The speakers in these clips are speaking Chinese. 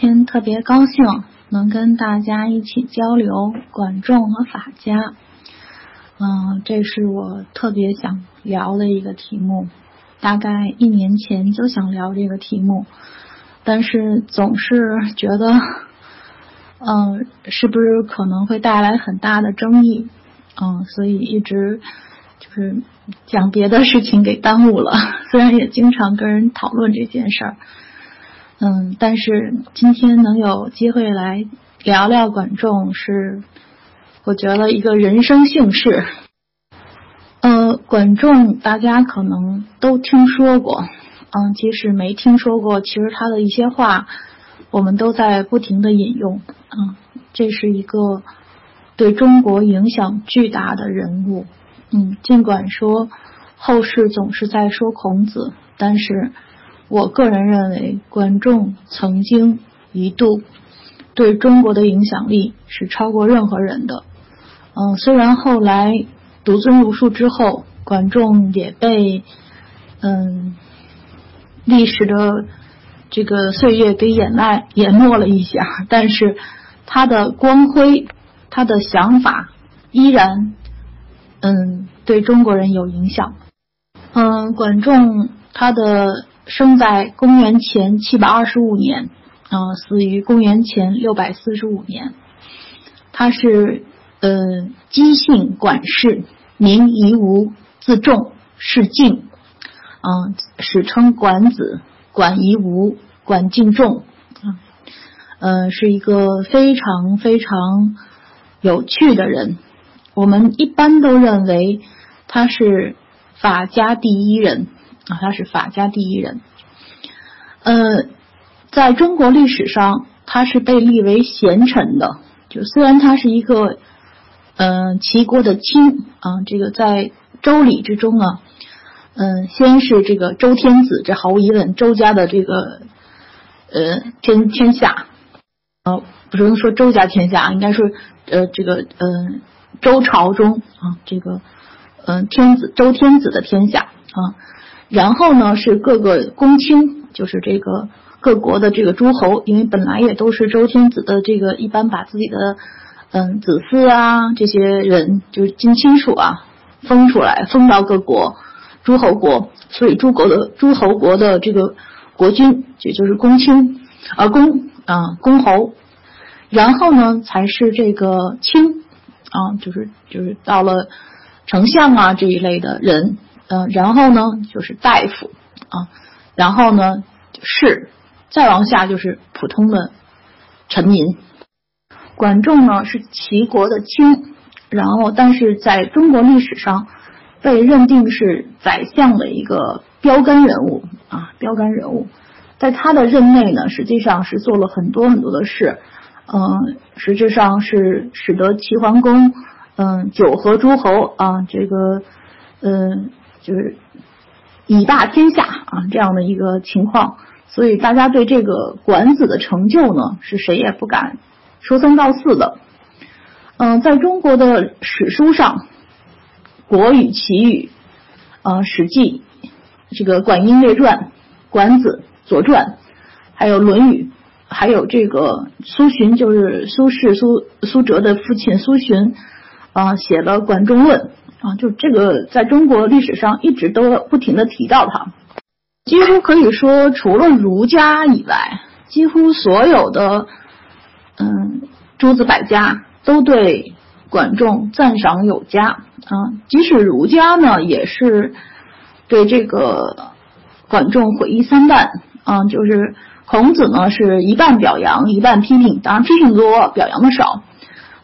今天特别高兴能跟大家一起交流管仲和法家。嗯，这是我特别想聊的一个题目，大概一年前就想聊这个题目，但是总是觉得，嗯，是不是可能会带来很大的争议？嗯，所以一直就是讲别的事情给耽误了。虽然也经常跟人讨论这件事儿。嗯，但是今天能有机会来聊聊管仲，是我觉得一个人生幸事。呃，管仲大家可能都听说过，嗯，即使没听说过，其实他的一些话我们都在不停的引用。嗯，这是一个对中国影响巨大的人物。嗯，尽管说后世总是在说孔子，但是。我个人认为，管仲曾经一度对中国的影响力是超过任何人的。嗯，虽然后来独尊儒术之后，管仲也被嗯历史的这个岁月给掩埋淹没了一下，但是他的光辉，他的想法依然嗯对中国人有影响。嗯，管仲他的。生在公元前七百二十五年，啊，死于公元前六百四十五年。他是呃姬姓管氏，名夷吾，字仲，是晋，嗯，史称管子，管夷吾，管敬仲，啊，呃，是一个非常非常有趣的人。我们一般都认为他是法家第一人。啊，他是法家第一人。呃，在中国历史上，他是被立为贤臣的。就虽然他是一个，嗯，齐国的卿啊，这个在周礼之中啊，嗯，先是这个周天子，这毫无疑问，周家的这个，呃，天天下，呃，不能说周家天下，应该说，呃，这个，嗯，周朝中啊，这个，嗯，天子周天子的天下啊。然后呢，是各个公卿，就是这个各国的这个诸侯，因为本来也都是周天子的这个，一般把自己的嗯子嗣啊这些人，就是近亲属啊，封出来，封到各国诸侯国，所以诸国的诸侯国的这个国君，也就是公卿啊公啊公侯，然后呢才是这个卿啊，就是就是到了丞相啊这一类的人。嗯，然后呢就是大夫啊，然后呢是，再往下就是普通的臣民。管仲呢是齐国的卿，然后但是在中国历史上被认定是宰相的一个标杆人物啊，标杆人物。在他的任内呢，实际上是做了很多很多的事，嗯，实质上是使得齐桓公嗯九合诸侯啊，这个嗯。就是以霸天下啊，这样的一个情况，所以大家对这个管子的成就呢，是谁也不敢说三道四的。嗯，在中国的史书上，《国语》《齐语》啊，《史记》这个《管音列传》《管子》《左传》，还有《论语》，还有这个苏洵，就是苏轼苏苏辙的父亲苏洵啊，写了《管仲论》。啊，就这个，在中国历史上一直都不停的提到他，几乎可以说，除了儒家以外，几乎所有的嗯诸子百家都对管仲赞赏有加啊。即使儒家呢，也是对这个管仲毁誉参半啊。就是孔子呢，是一半表扬，一半批评，当然批评多，表扬的少。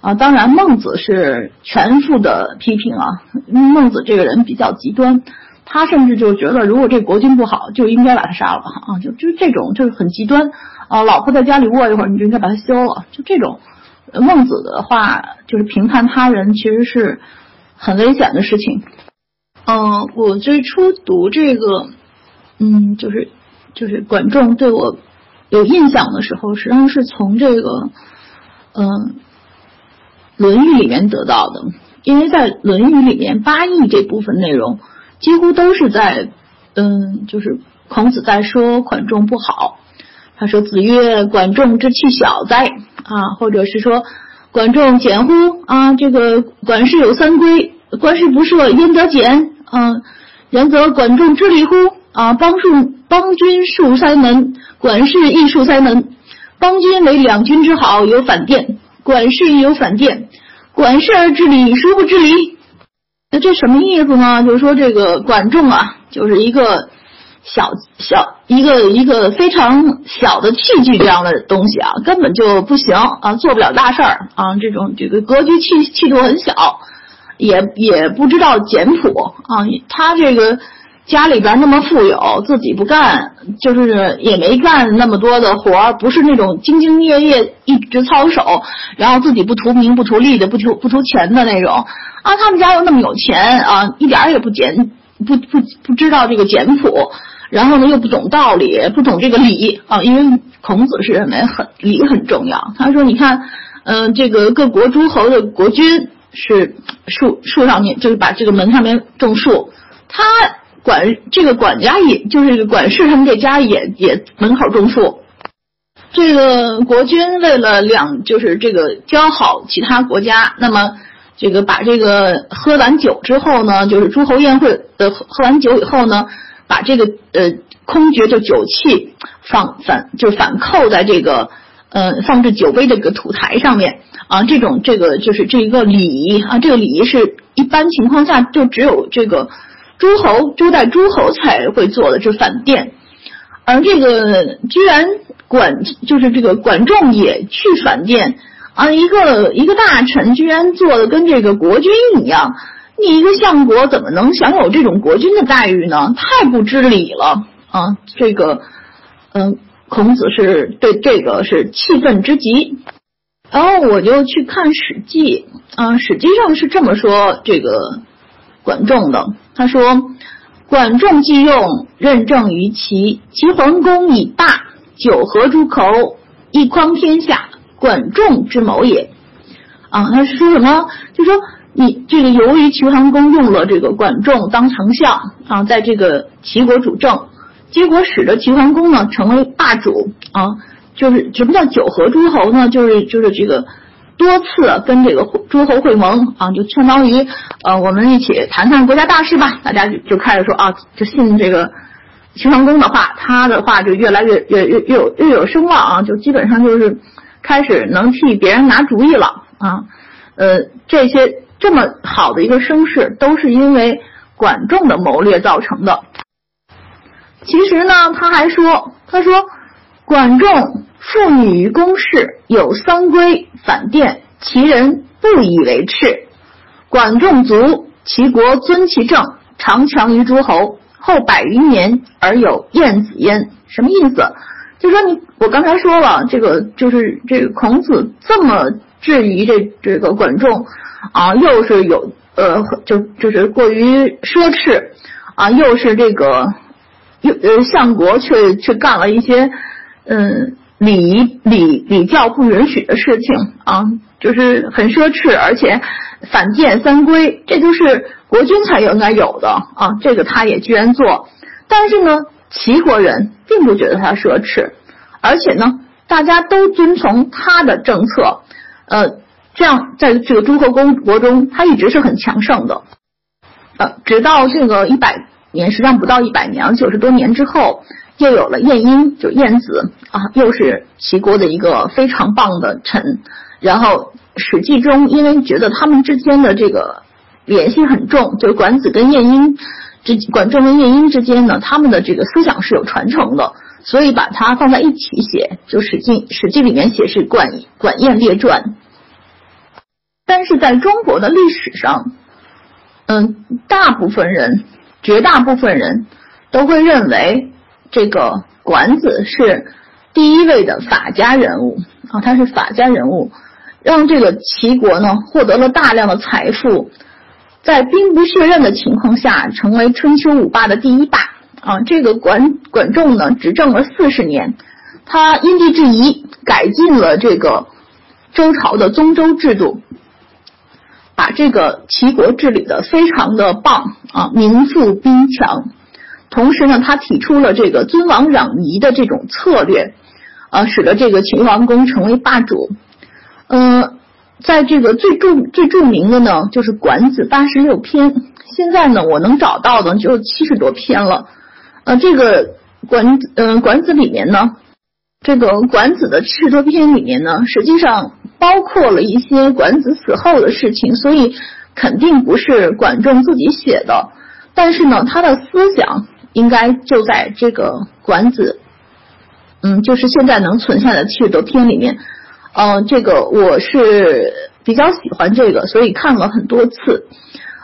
啊，当然，孟子是全副的批评啊。孟子这个人比较极端，他甚至就觉得，如果这国君不好，就应该把他杀了啊。就就这种就是很极端啊。老婆在家里卧一会儿，你就应该把他休了。就这种，孟子的话就是评判他人，其实是很危险的事情。嗯，我最初读这个，嗯，就是就是管仲对我有印象的时候，实际上是从这个，嗯。《论语》里面得到的，因为在《论语》里面八义这部分内容，几乎都是在，嗯，就是孔子在说管仲不好，他说：“子曰：管仲之气小哉！啊，或者是说，管仲简乎？啊，这个管氏有三规，官事不赦，焉得俭？啊，然则管仲之礼乎？啊，邦树邦君树塞门，管氏亦树塞门。邦君为两军之好，有反殿；管氏亦有反殿。管氏而知礼，孰不知礼？那这什么意思呢？就是说这个管仲啊，就是一个。”小小一个一个非常小的器具这样的东西啊，根本就不行啊，做不了大事儿啊。这种这个格局气气度很小，也也不知道简朴啊。他这个家里边那么富有，自己不干，就是也没干那么多的活儿，不是那种兢兢业业一直操守，然后自己不图名不图利的，不图不图钱的那种啊。他们家又那么有钱啊，一点儿也不简不不不知道这个简朴。然后呢，又不懂道理，不懂这个礼啊，因为孔子是认为很礼很重要。他说：“你看，嗯，这个各国诸侯的国君是树树上面，就是把这个门上面种树，他管这个管家也就是管事，他们这家也也门口种树。这个国君为了两就是这个交好其他国家，那么这个把这个喝完酒之后呢，就是诸侯宴会呃喝完酒以后呢。”把这个呃空爵就酒器放反就反扣在这个呃放置酒杯的这个土台上面啊，这种这个就是这一个礼仪啊，这个礼仪是一般情况下就只有这个诸侯周代诸侯才会做的，这反殿。而这个居然管就是这个管仲也去反殿啊，一个一个大臣居然做的跟这个国君一样。你一个相国怎么能享有这种国君的待遇呢？太不知礼了啊！这个，嗯，孔子是对这个是气愤之极。然后我就去看《史记》啊，《史记》上是这么说这个管仲的。他说：“管仲既用，任政于齐，齐桓公以霸，九合诸侯，一匡天下，管仲之谋也。”啊，他是说什么？就说。你这个由于齐桓公用了这个管仲当丞相啊，在这个齐国主政，结果使得齐桓公呢成为霸主啊，就是什么叫九合诸侯呢？就是就是这个多次跟这个诸侯会盟啊，就相当于呃我们一起谈谈国家大事吧。大家就就开始说啊，就信这个齐桓公的话，他的话就越来越越越越有越有声望啊，就基本上就是开始能替别人拿主意了啊，呃这些。这么好的一个声势，都是因为管仲的谋略造成的。其实呢，他还说，他说管仲妇女于公室，有丧规反殿，其人不以为耻。管仲卒，齐国尊其政，常强于诸侯。后百余年而有晏子焉。什么意思？就说你，我刚才说了，这个就是这个孔子这么质疑这这个管仲。啊，又是有呃，就就是过于奢侈啊，又是这个又呃，相国却却干了一些嗯礼仪礼礼教不允许的事情啊，就是很奢侈，而且反见三规，这就是国君才应该有的啊，这个他也居然做，但是呢，齐国人并不觉得他奢侈，而且呢，大家都遵从他的政策，呃。这样，在这个诸侯公国中，他一直是很强盛的。呃，直到这个一百年，实际上不到一百年，九十多年之后，又有了晏婴，就晏子啊，又是齐国的一个非常棒的臣。然后《史记》中，因为觉得他们之间的这个联系很重，就管子跟晏婴之管仲跟晏婴之间呢，他们的这个思想是有传承的，所以把它放在一起写，就《史记》《史记》里面写是管管晏列传。但是在中国的历史上，嗯，大部分人，绝大部分人都会认为这个管子是第一位的法家人物啊，他是法家人物，让这个齐国呢获得了大量的财富，在兵不血刃的情况下，成为春秋五霸的第一霸啊。这个管管仲呢执政了四十年，他因地制宜，改进了这个周朝的宗周制度。把这个齐国治理的非常的棒啊，民富兵强。同时呢，他提出了这个尊王攘夷的这种策略啊，使得这个秦王宫成为霸主。嗯，在这个最著最著名的呢，就是《管子》八十六篇。现在呢，我能找到的就七十多篇了。呃，这个管嗯《管子》里面呢，这个《管子》的七十多篇里面呢，实际上包括了一些管子死后的事情，所以肯定不是管仲自己写的。但是呢，他的思想应该就在这个《管子》，嗯，就是现在能存下的七十多篇里面。呃，这个我是比较喜欢这个，所以看了很多次。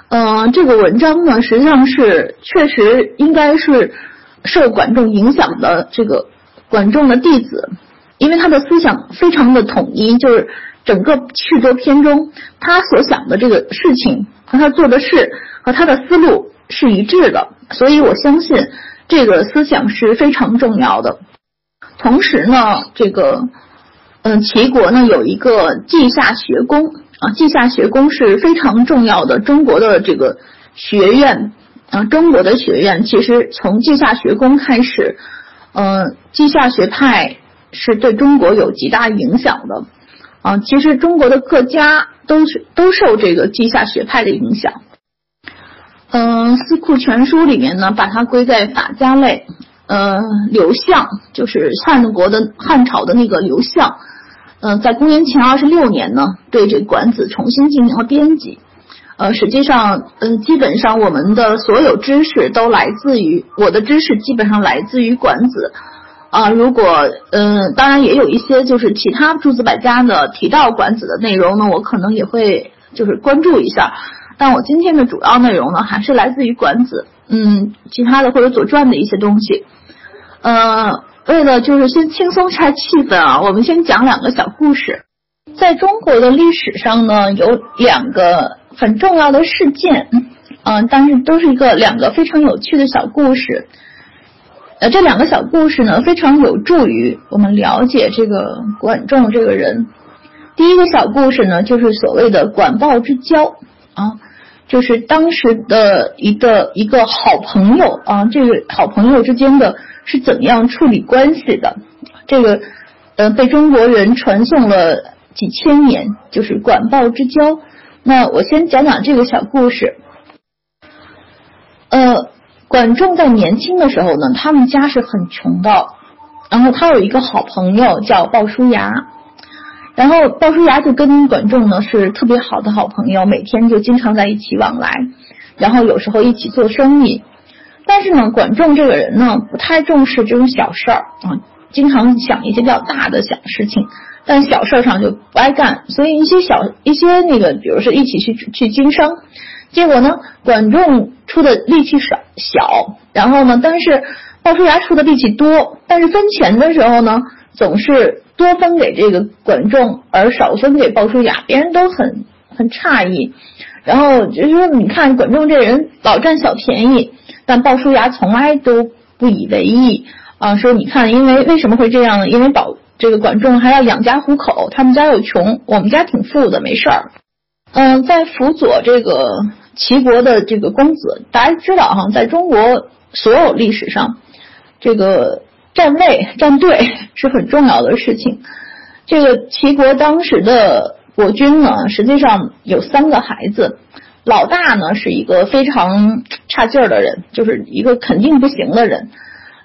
嗯，这个文章呢，实际上是确实应该是受管仲影响的这个管仲的弟子，因为他的思想非常的统一，就是整个七十多篇中，他所想的这个事情和他做的事和他的思路是一致的，所以我相信这个思想是非常重要的。同时呢，这个。嗯，齐国呢有一个稷下学宫啊，稷下学宫是非常重要的中国的这个学院啊，中国的学院其实从稷下学宫开始，呃，稷下学派是对中国有极大影响的啊。其实中国的各家都是都受这个稷下学派的影响。嗯，《四库全书》里面呢，把它归在法家类。呃，刘向就是汉国的汉朝的那个刘向。嗯，在公元前二十六年呢，对这《管子》重新进行了编辑。呃，实际上，嗯，基本上我们的所有知识都来自于我的知识，基本上来自于《管子》啊。如果，嗯，当然也有一些就是其他诸子百家的提到《管子》的内容呢，我可能也会就是关注一下。但我今天的主要内容呢，还是来自于《管子》，嗯，其他的或者《左传》的一些东西，呃。为了就是先轻松一下气氛啊，我们先讲两个小故事。在中国的历史上呢，有两个很重要的事件，嗯，但是都是一个两个非常有趣的小故事。呃，这两个小故事呢，非常有助于我们了解这个管仲这个人。第一个小故事呢，就是所谓的管鲍之交啊，就是当时的一个一个好朋友啊，这个好朋友之间的。是怎样处理关系的？这个，呃，被中国人传颂了几千年，就是管鲍之交。那我先讲讲这个小故事。呃，管仲在年轻的时候呢，他们家是很穷的。然后他有一个好朋友叫鲍叔牙，然后鲍叔牙就跟管仲呢是特别好的好朋友，每天就经常在一起往来，然后有时候一起做生意。但是呢，管仲这个人呢，不太重视这种小事儿啊，经常想一些比较大的小事情，但小事儿上就不爱干。所以一些小一些那个，比如说一起去去经商，结果呢，管仲出的力气少小，然后呢，但是鲍叔牙出的力气多，但是分钱的时候呢，总是多分给这个管仲，而少分给鲍叔牙，别人都很很诧异。然后就是说，你看管仲这人老占小便宜。但鲍叔牙从来都不以为意啊，说你看，因为为什么会这样呢？因为保这个管仲还要养家糊口，他们家又穷，我们家挺富的，没事儿。嗯，在辅佐这个齐国的这个公子，大家知道哈，在中国所有历史上，这个站位站队是很重要的事情。这个齐国当时的国君呢，实际上有三个孩子。老大呢是一个非常差劲儿的人，就是一个肯定不行的人。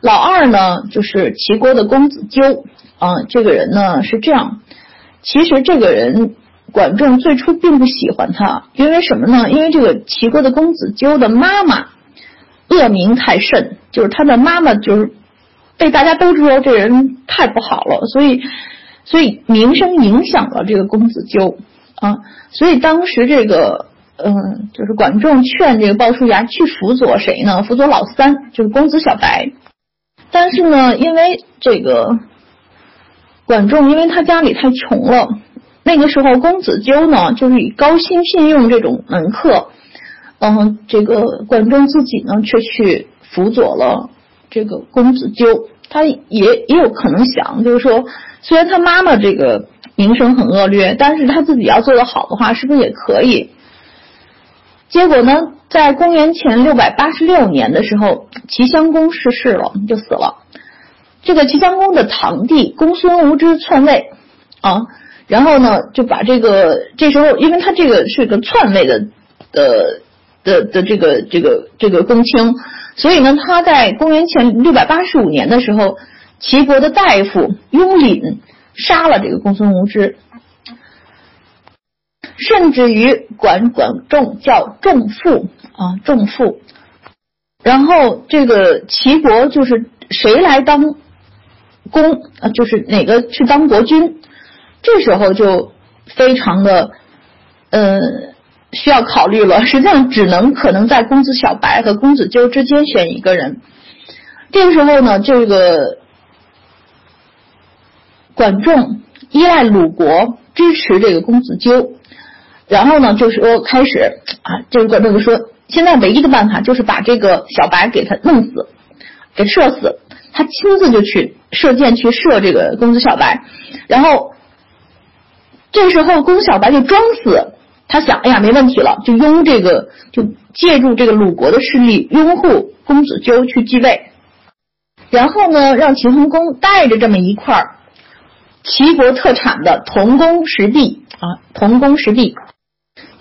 老二呢就是齐国的公子纠啊，这个人呢是这样。其实这个人管仲最初并不喜欢他，因为什么呢？因为这个齐国的公子纠的妈妈恶名太甚，就是他的妈妈就是被大家都知道这人太不好了，所以所以名声影响了这个公子纠啊，所以当时这个。嗯，就是管仲劝这个鲍叔牙去辅佐谁呢？辅佐老三，就是公子小白。但是呢，因为这个管仲，因为他家里太穷了，那个时候公子纠呢，就是以高薪聘用这种门客。嗯，这个管仲自己呢，却去辅佐了这个公子纠。他也也有可能想，就是说，虽然他妈妈这个名声很恶劣，但是他自己要做得好的话，是不是也可以？结果呢，在公元前六百八十六年的时候，齐襄公逝世了，就死了。这个齐襄公的堂弟公孙无知篡位啊，然后呢就把这个这时候，因为他这个是个篡位的的的的这个这个这个公卿，所以呢他在公元前六百八十五年的时候，齐国的大夫雍廪杀了这个公孙无知，甚至于管管仲叫仲父啊仲父，然后这个齐国就是谁来当？公啊，就是哪个去当国君，这时候就非常的呃需要考虑了。实际上只能可能在公子小白和公子纠之间选一个人。这个时候呢，这个管仲依赖鲁国支持这个公子纠，然后呢就是说开始啊，这个管仲就说，现在唯一的办法就是把这个小白给他弄死，给射死。他亲自就去射箭去射这个公子小白，然后这时候公子小白就装死，他想，哎呀，没问题了，就拥这个，就借助这个鲁国的势力拥护公子纠去继位，然后呢，让齐桓公带着这么一块齐国特产的铜工石璧啊，铜工石璧，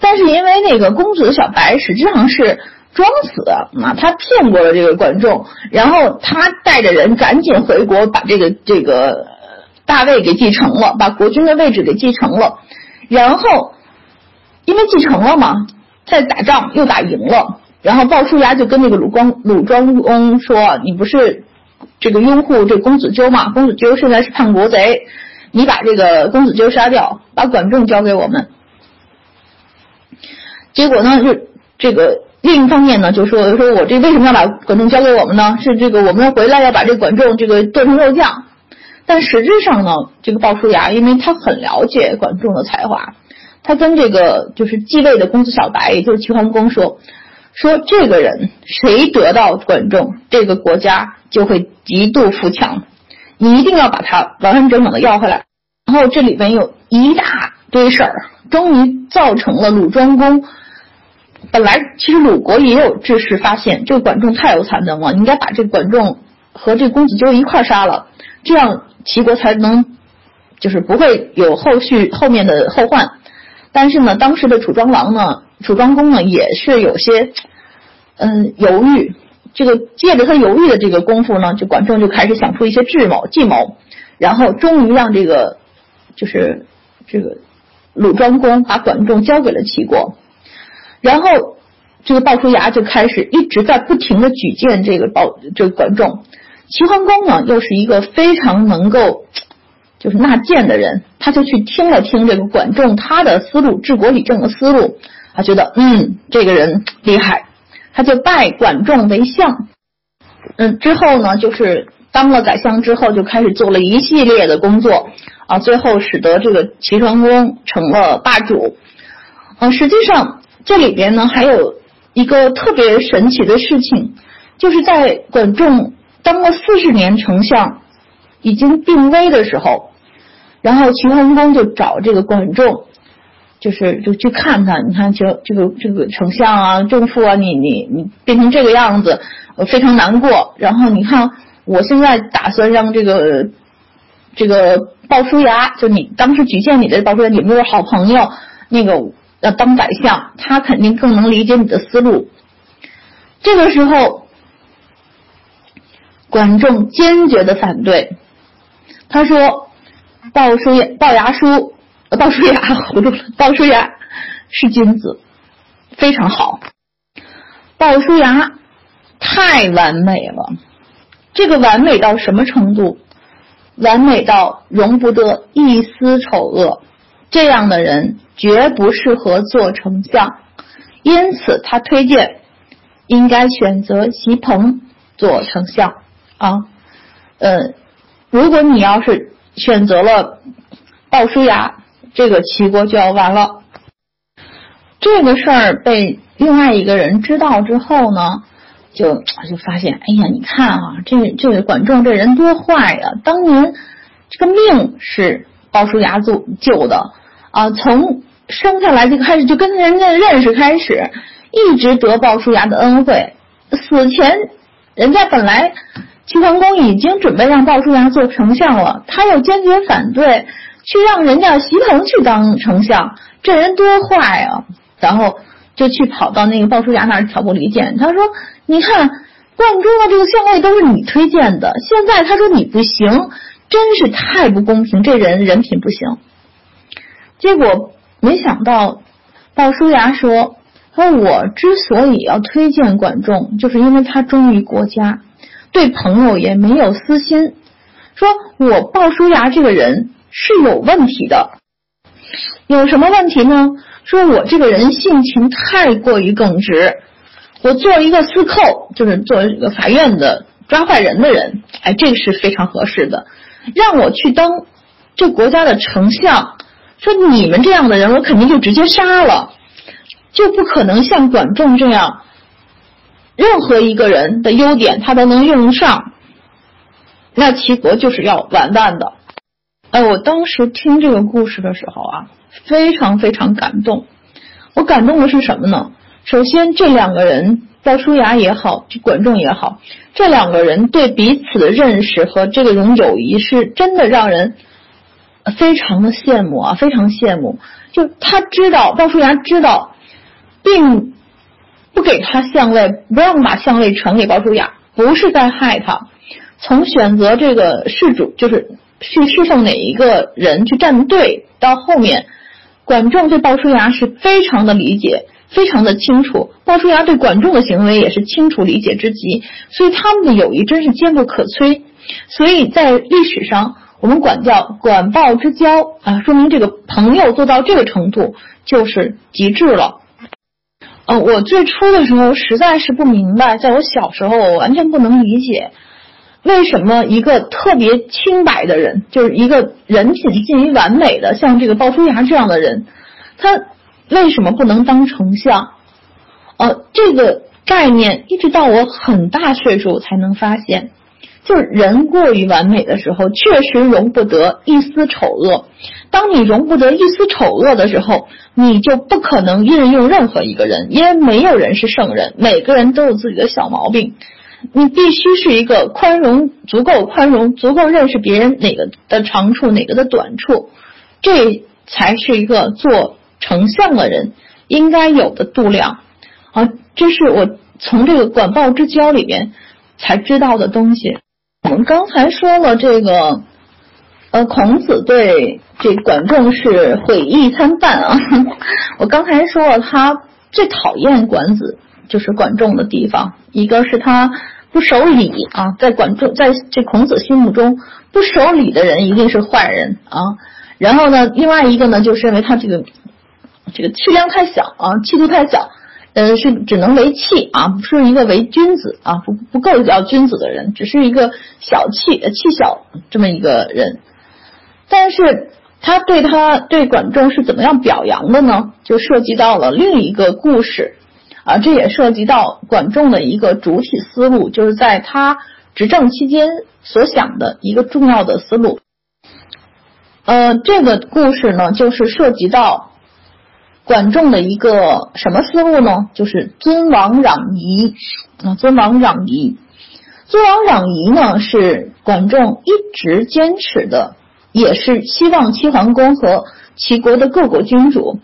但是因为那个公子小白实际上是。装死啊！他骗过了这个管仲，然后他带着人赶紧回国，把这个这个大位给继承了，把国君的位置给继承了。然后因为继承了嘛，再打仗又打赢了，然后鲍叔牙就跟那个鲁光鲁庄公说：“你不是这个拥护这公子纠嘛？公子纠现在是叛国贼，你把这个公子纠杀掉，把管仲交给我们。”结果呢，就这个。另一方面呢，就说说我这为什么要把管仲交给我们呢？是这个我们要回来要把这管仲这个剁成肉酱。但实质上呢，这个鲍叔牙因为他很了解管仲的才华，他跟这个就是继位的公子小白，也就是齐桓公说说这个人谁得到管仲，这个国家就会极度富强，你一定要把他完完整整的要回来。然后这里边有一大堆事儿，终于造成了鲁庄公。本来其实鲁国也有志士发现，这个管仲太有才能了，应该把这个管仲和这公子纠一块杀了，这样齐国才能就是不会有后续后面的后患。但是呢，当时的楚庄王呢，楚庄公呢也是有些嗯犹豫，这个借着他犹豫的这个功夫呢，就管仲就开始想出一些智谋计谋，然后终于让这个就是这个鲁庄公把管仲交给了齐国。然后，这个鲍叔牙就开始一直在不停的举荐这个鲍这个管仲。齐桓公呢，又是一个非常能够就是纳谏的人，他就去听了听这个管仲他的思路，治国理政的思路，他觉得嗯这个人厉害，他就拜管仲为相。嗯，之后呢，就是当了宰相之后，就开始做了一系列的工作啊，最后使得这个齐桓公成了霸主。嗯，实际上。这里边呢，还有一个特别神奇的事情，就是在管仲当了四十年丞相，已经病危的时候，然后齐桓公就找这个管仲，就是就去看他，你看，就这个这个丞相啊，仲父啊，你你你变成这个样子，我非常难过。然后你看，我现在打算让这个这个鲍叔牙，就你当时举荐你的鲍叔牙，你们都是好朋友，那个。要当宰相，他肯定更能理解你的思路。这个时候，管仲坚决的反对，他说：“鲍叔牙，鲍牙叔，鲍叔牙糊涂了，鲍叔牙是君子，非常好。鲍叔牙太完美了，这个完美到什么程度？完美到容不得一丝丑恶。这样的人。”绝不适合做丞相，因此他推荐应该选择席鹏做丞相啊。呃，如果你要是选择了鲍叔牙，这个齐国就要完了。这个事儿被另外一个人知道之后呢，就就发现，哎呀，你看啊，这这个管仲这人多坏呀！当年这个命是鲍叔牙救救的啊，从生下来就开始就跟人家认识，开始一直得鲍叔牙的恩惠。死前，人家本来齐桓公已经准备让鲍叔牙做丞相了，他又坚决反对，去让人家席腾去当丞相，这人多坏啊！然后就去跑到那个鲍叔牙那儿挑拨离间。他说：“你看，贯中的这个相位都是你推荐的，现在他说你不行，真是太不公平，这人人品不行。”结果没想到，鲍叔牙说：“说我之所以要推荐管仲，就是因为他忠于国家。”对朋友也没有私心，说我鲍叔牙这个人是有问题的，有什么问题呢？说我这个人性情太过于耿直，我做一个司寇，就是做一个法院的抓坏人的人，哎，这个是非常合适的。让我去当这国家的丞相，说你们这样的人，我肯定就直接杀了，就不可能像管仲这样。任何一个人的优点，他都能用得上，那齐国就是要完蛋的。哎，我当时听这个故事的时候啊，非常非常感动。我感动的是什么呢？首先，这两个人，鲍叔牙也好，管仲也好，这两个人对彼此的认识和这种友谊，是真的让人非常的羡慕啊，非常羡慕。就他知道，鲍叔牙知道，并。不给他相位，不让把相位传给鲍叔牙，不是在害他。从选择这个事主，就是去侍奉哪一个人去站队，到后面，管仲对鲍叔牙是非常的理解，非常的清楚。鲍叔牙对管仲的行为也是清楚理解之极，所以他们的友谊真是坚不可摧。所以在历史上，我们管叫管鲍之交啊，说明这个朋友做到这个程度就是极致了。呃，我最初的时候实在是不明白，在我小时候，我完全不能理解，为什么一个特别清白的人，就是一个人品近于完美的，像这个鲍叔牙这样的人，他为什么不能当丞相？呃，这个概念一直到我很大岁数才能发现。就人过于完美的时候，确实容不得一丝丑恶。当你容不得一丝丑恶的时候，你就不可能运用任何一个人，因为没有人是圣人，每个人都有自己的小毛病。你必须是一个宽容，足够宽容，足够认识别人哪个的长处，哪个的短处，这才是一个做丞相的人应该有的度量。啊，这是我从这个管鲍之交里面才知道的东西。我们刚才说了这个，呃，孔子对这管仲是毁誉参半啊。我刚才说了，他最讨厌管子就是管仲的地方，一个是他不守礼啊，在管仲在这孔子心目中，不守礼的人一定是坏人啊。然后呢，另外一个呢，就是认为他这个这个气量太小啊，气度太小。呃，是只能为器啊，不是一个为君子啊，不不够叫君子的人，只是一个小气、气小这么一个人。但是他对他对管仲是怎么样表扬的呢？就涉及到了另一个故事啊，这也涉及到管仲的一个主体思路，就是在他执政期间所想的一个重要的思路。呃，这个故事呢，就是涉及到。管仲的一个什么思路呢？就是尊王攘夷啊，尊王攘夷。尊王攘夷呢，是管仲一直坚持的，也是希望齐桓公和齐国的各国君主，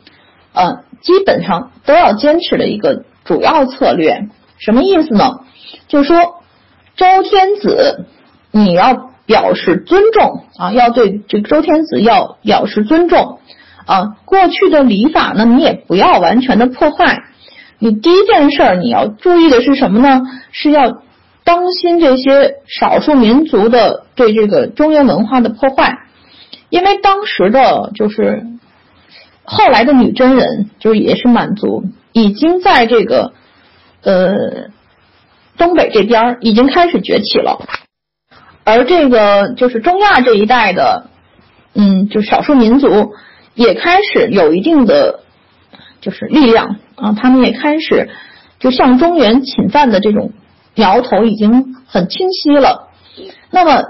呃，基本上都要坚持的一个主要策略。什么意思呢？就说，周天子你要表示尊重啊，要对这个周天子要表示尊重。啊，过去的礼法呢，你也不要完全的破坏。你第一件事儿你要注意的是什么呢？是要当心这些少数民族的对这个中原文化的破坏。因为当时的就是后来的女真人，就是也是满族，已经在这个呃东北这边已经开始崛起了，而这个就是中亚这一带的，嗯，就少数民族。也开始有一定的就是力量啊，他们也开始就向中原侵犯的这种苗头已经很清晰了。那么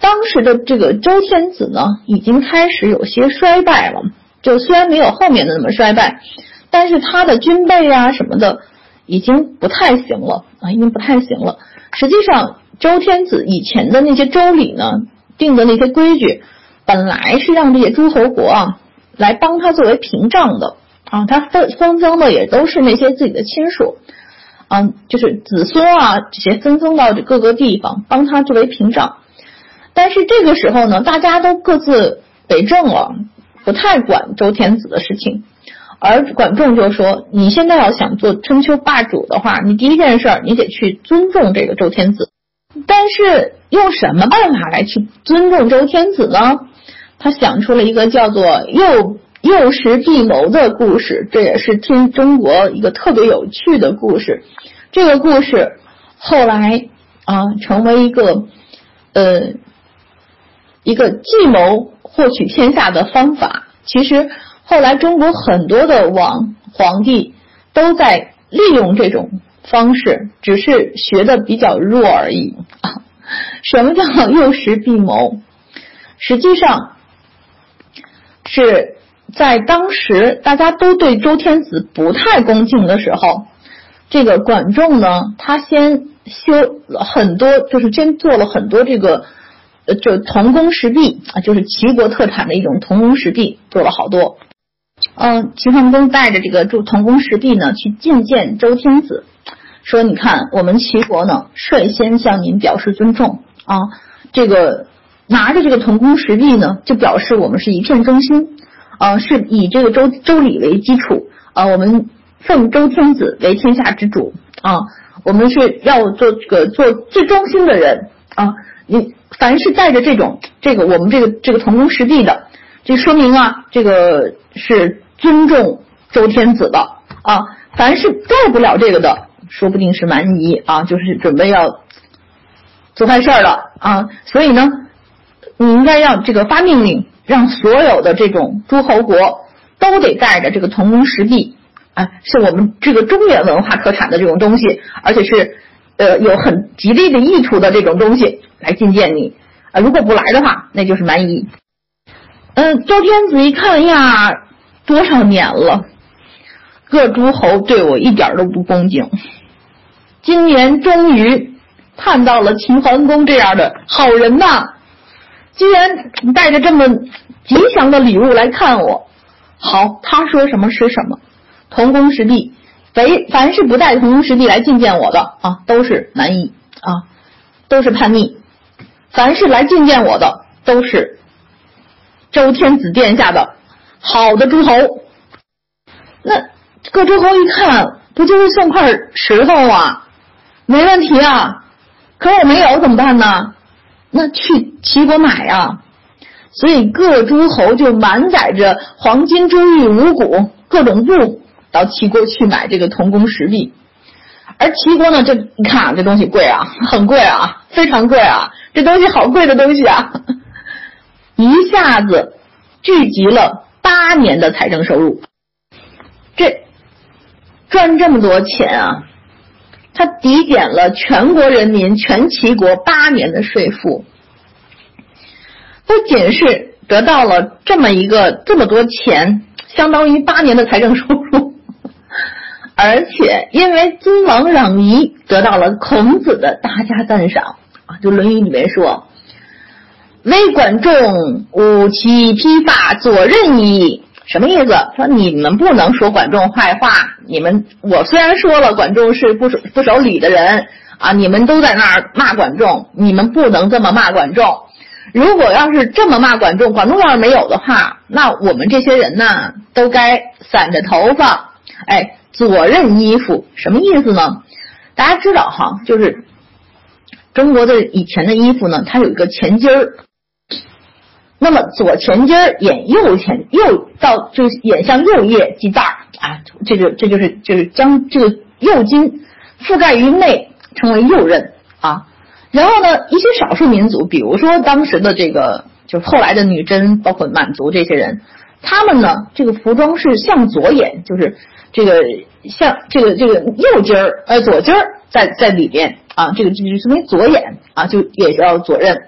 当时的这个周天子呢，已经开始有些衰败了。就虽然没有后面的那么衰败，但是他的军备啊什么的已经不太行了啊，已经不太行了。实际上，周天子以前的那些周礼呢定的那些规矩，本来是让这些诸侯国啊来帮他作为屏障的啊，他分分封的也都是那些自己的亲属啊，就是子孙啊这些分封到各个地方帮他作为屏障。但是这个时候呢，大家都各自为政了，不太管周天子的事情。而管仲就说：“你现在要想做春秋霸主的话，你第一件事儿你得去尊重这个周天子。但是用什么办法来去尊重周天子呢？他想出了一个叫做‘幼幼时必谋’的故事，这也是听中国一个特别有趣的故事。这个故事后来啊，成为一个呃一个计谋获取天下的方法。其实。”后来，中国很多的王皇帝都在利用这种方式，只是学的比较弱而已啊。什么叫幼时必谋？实际上是在当时大家都对周天子不太恭敬的时候，这个管仲呢，他先修了很多，就是先做了很多这个呃，就铜工石壁啊，就是齐国特产的一种铜工石壁，做了好多。嗯，齐桓公带着这个铸铜工石壁呢，去觐见周天子，说：“你看，我们齐国呢，率先向您表示尊重啊。这个拿着这个铜弓石壁呢，就表示我们是一片忠心啊，是以这个周周礼为基础啊，我们奉周天子为天下之主啊，我们是要做这个做最忠心的人啊。你凡是带着这种这个我们这个这个铜弓石壁的。”这说明啊，这个是尊重周天子的啊。凡是带不了这个的，说不定是蛮夷啊，就是准备要做坏事了啊。所以呢，你应该要这个发命令，让所有的这种诸侯国都得带着这个铜弓石壁啊，是我们这个中原文化特产的这种东西，而且是呃有很吉利的意图的这种东西来觐见你啊。如果不来的话，那就是蛮夷。嗯，周天子一看呀，多少年了，各诸侯对我一点都不恭敬。今年终于盼到了齐桓公这样的好人呐，居然带着这么吉祥的礼物来看我。好，他说什么是什么，同工石壁，凡凡是不带同工石壁来觐见我的啊，都是蛮夷啊，都是叛逆。凡是来觐见我的，都是。周天子殿下的好的诸侯，那各诸侯一看，不就是送块石头啊？没问题啊。可我没有怎么办呢？那去齐国买呀。所以各诸侯就满载着黄金、珠玉、五谷各种布到齐国去买这个铜工石壁。而齐国呢，这你看啊，这东西贵啊，很贵啊，非常贵啊，这东西好贵的东西啊。一下子聚集了八年的财政收入，这赚这么多钱啊！他抵减了全国人民全齐国八年的税赋，不仅是得到了这么一个这么多钱，相当于八年的财政收入，而且因为尊王攘夷，得到了孔子的大加赞赏啊！就《论语》里面说。微管仲，吾其披发左衽矣。什么意思？说你们不能说管仲坏话。你们我虽然说了管仲是不守不守礼的人啊，你们都在那儿骂管仲，你们不能这么骂管仲。如果要是这么骂管仲，管仲要是没有的话，那我们这些人呢，都该散着头发，哎，左衽衣服，什么意思呢？大家知道哈，就是中国的以前的衣服呢，它有一个前襟儿。那么左前襟儿掩右前右到就掩向右腋系带儿啊，这就这就是就是将这个右襟覆盖于内，称为右衽啊。然后呢，一些少数民族，比如说当时的这个就是后来的女真，包括满族这些人，他们呢这个服装是向左掩，就是这个向这个这个右襟儿呃左襟儿在在里边啊，这个就是说明左眼啊，就也叫左衽。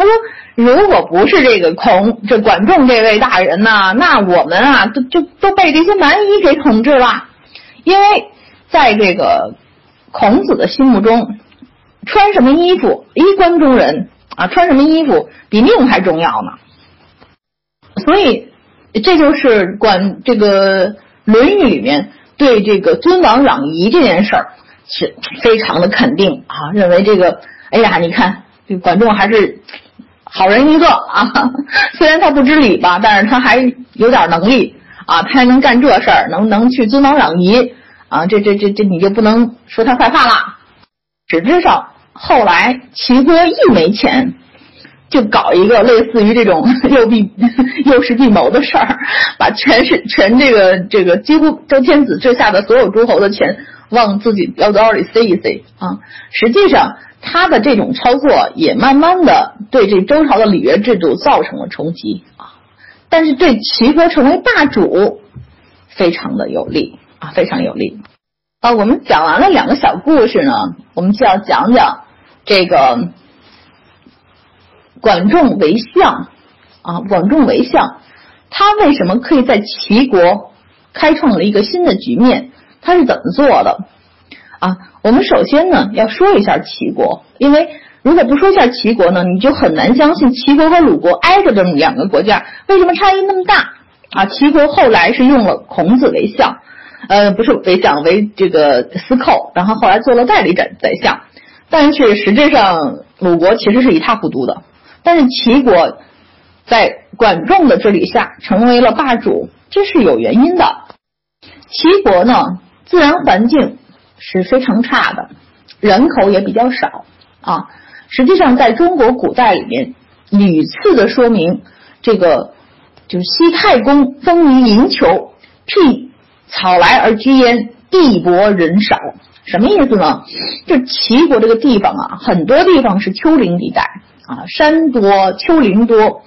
他说。如果不是这个孔这管仲这位大人呢，那我们啊都就都被这些蛮夷给统治了。因为在这个孔子的心目中，穿什么衣服，衣冠中人啊，穿什么衣服比命还重要呢。所以，这就是管这个《论语》里面对这个尊王攘夷这件事儿是非常的肯定啊，认为这个，哎呀，你看这管仲还是好人一个 啊，虽然他不知礼吧，但是他还有点能力啊，他还能干这事儿，能能去尊王攘夷啊，这这这这你就不能说他坏话了。实质上，后来齐国一没钱。就搞一个类似于这种 诱必诱使计谋的事儿，把全是全这个这个几乎周天子治下的所有诸侯的钱往自己腰包里塞一塞啊。实际上，他的这种操作也慢慢的对这周朝的礼乐制度造成了冲击啊。但是对齐国成为霸主非常的有利啊，非常有利啊。我们讲完了两个小故事呢，我们就要讲讲这个。管仲为相啊，管仲为相，他为什么可以在齐国开创了一个新的局面？他是怎么做的啊？我们首先呢要说一下齐国，因为如果不说一下齐国呢，你就很难相信齐国和鲁国挨着这么两个国家，为什么差异那么大啊？齐国后来是用了孔子为相，呃，不是为相，为这个司寇，然后后来做了代理宰宰相，但是实质上鲁国其实是一塌糊涂的。但是齐国在管仲的治理下成为了霸主，这是有原因的。齐国呢，自然环境是非常差的，人口也比较少啊。实际上，在中国古代里面，屡次的说明这个就是西太公风于银丘，辟草来而居焉，地薄人少。什么意思呢？就齐国这个地方啊，很多地方是丘陵地带。啊，山多丘陵多，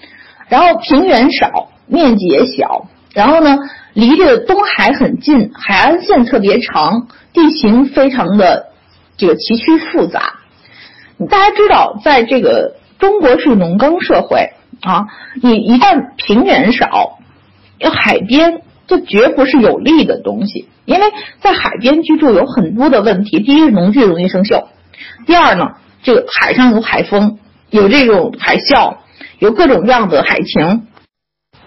然后平原少，面积也小，然后呢，离这个东海很近，海岸线特别长，地形非常的这个崎岖复杂。大家知道，在这个中国是农耕社会啊，你一旦平原少，有海边，这绝不是有利的东西，因为在海边居住有很多的问题。第一农具容易生锈，第二呢，这个海上有海风。有这种海啸，有各种各样的海情，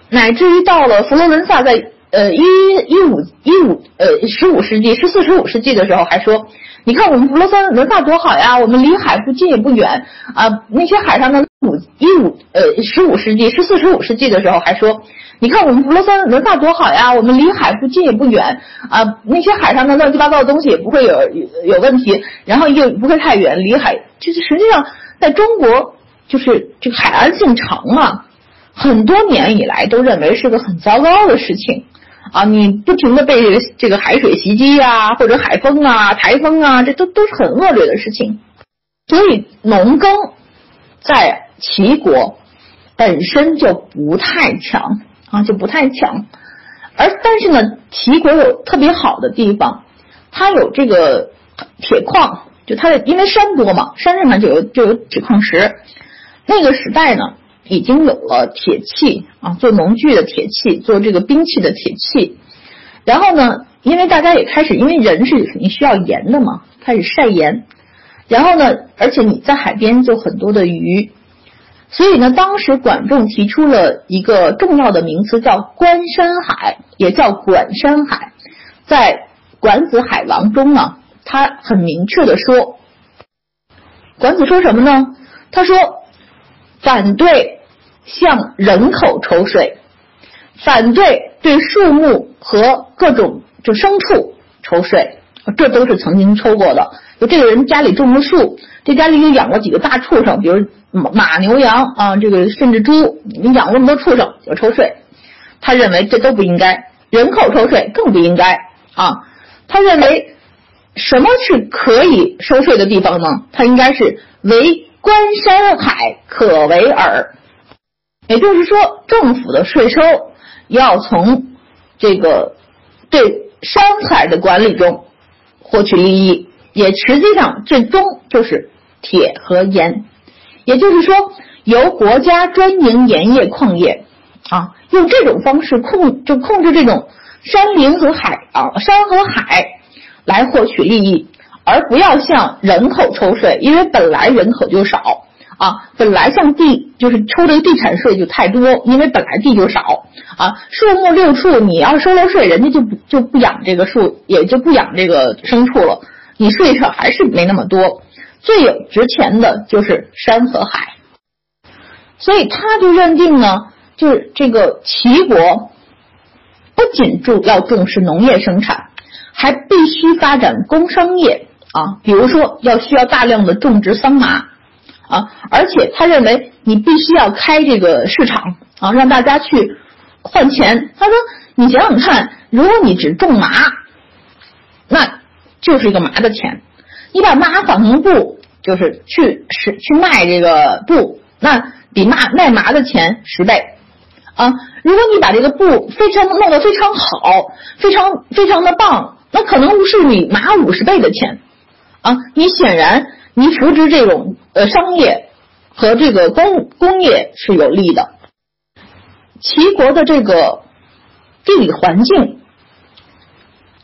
乃至于到了佛罗伦萨，在呃一一五一五呃十五世纪十四十五世纪的时候，还说，你看我们佛罗森伦萨多好呀，我们离海不近也不远啊。那些海上的五一五呃十五世纪十四十五世纪的时候，还说，你看我们佛罗森伦萨多好呀，我们离海不近也不远啊。那些海上的乱七八糟的东西也不会有有问题，然后又不会太远，离海就是实际上在中国。就是这个海岸性长嘛，很多年以来都认为是个很糟糕的事情啊！你不停的被这个海水袭击呀，或者海风啊、台风啊，这都都是很恶劣的事情。所以农耕在齐国本身就不太强啊，就不太强。而但是呢，齐国有特别好的地方，它有这个铁矿，就它的因为山多嘛，山上面就有就有铁矿石。那个时代呢，已经有了铁器啊，做农具的铁器，做这个兵器的铁器。然后呢，因为大家也开始，因为人是肯定需要盐的嘛，开始晒盐。然后呢，而且你在海边就很多的鱼，所以呢，当时管仲提出了一个重要的名词，叫“观山海”，也叫“管山海”。在《管子·海王》中呢，他很明确的说，管子说什么呢？他说。反对向人口抽税，反对对树木和各种就牲畜抽税，这都是曾经抽过的。就这个人家里种了树，这家里又养了几个大畜生，比如马、牛、羊啊，这个甚至猪，你养那么多畜生要抽税，他认为这都不应该，人口抽税更不应该啊。他认为什么是可以收税的地方呢？他应该是为。观山海可为耳，也就是说，政府的税收要从这个对山海的管理中获取利益，也实际上最终就是铁和盐。也就是说，由国家专营盐业矿业啊，用这种方式控就控制这种山林和海啊山和海来获取利益。而不要向人口抽税，因为本来人口就少啊，本来像地就是抽这个地产税就太多，因为本来地就少啊。树木六畜，你要收了税，人家就不就不养这个树，也就不养这个牲畜了，你税上还是没那么多。最有值钱的就是山和海，所以他就认定呢，就是这个齐国不仅重要重视农业生产，还必须发展工商业啊，比如说要需要大量的种植桑麻啊，而且他认为你必须要开这个市场啊，让大家去换钱。他说，你想想看，如果你只种麻，那就是一个麻的钱。你把麻纺成布，就是去是去卖这个布，那比卖卖麻的钱十倍啊！如果你把这个布非常弄得非常好，非常非常的棒，那可能是你麻五十倍的钱啊！你显然你扶植这种呃商业和这个工工业是有利的。齐国的这个地理环境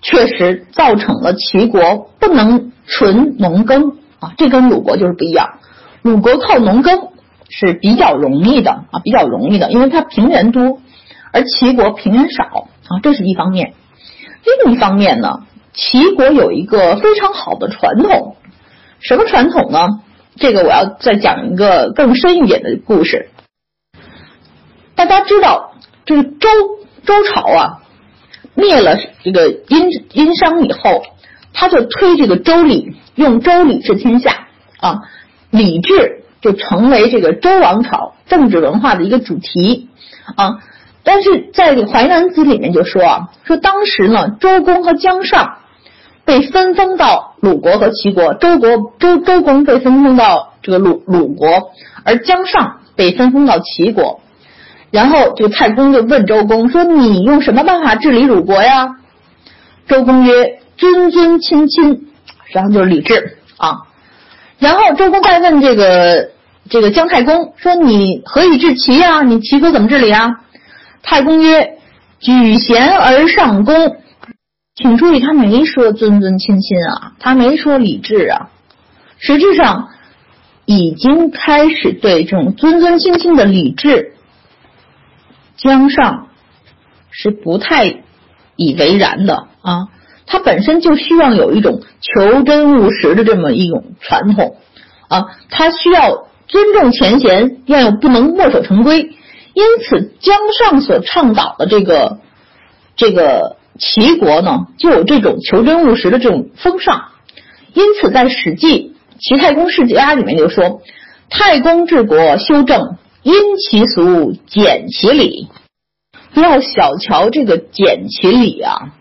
确实造成了齐国不能。纯农耕啊，这跟鲁国就是不一样。鲁国靠农耕是比较容易的啊，比较容易的，因为它平原多，而齐国平原少啊，这是一方面。另一方面呢，齐国有一个非常好的传统，什么传统呢？这个我要再讲一个更深一点的故事。大家知道，这个周周朝啊，灭了这个殷殷商以后。他就推这个周礼，用周礼治天下啊，礼制就成为这个周王朝政治文化的一个主题啊。但是在《淮南子》里面就说啊，说当时呢，周公和姜尚被分封到鲁国和齐国，周国周周公被分封到这个鲁鲁国，而姜尚被分封到齐国。然后这个太公就问周公说：“你用什么办法治理鲁国呀？”周公曰。尊尊亲亲，然后就是礼制啊。然后周公再问这个这个姜太公说：“你何以治齐呀？你齐国怎么治理啊？”太公曰：“举贤而上公。”请注意，他没说尊尊亲亲啊，他没说礼制啊。实质上已经开始对这种尊尊亲亲的礼制，姜尚是不太以为然的啊。他本身就需要有一种求真务实的这么一种传统啊，他需要尊重前贤，要有不能墨守成规。因此，姜尚所倡导的这个这个齐国呢，就有这种求真务实的这种风尚。因此，在《史记·齐太公世家》里面就说：“太公治国修正，因其俗，简其礼。”不要小瞧这个简其礼啊。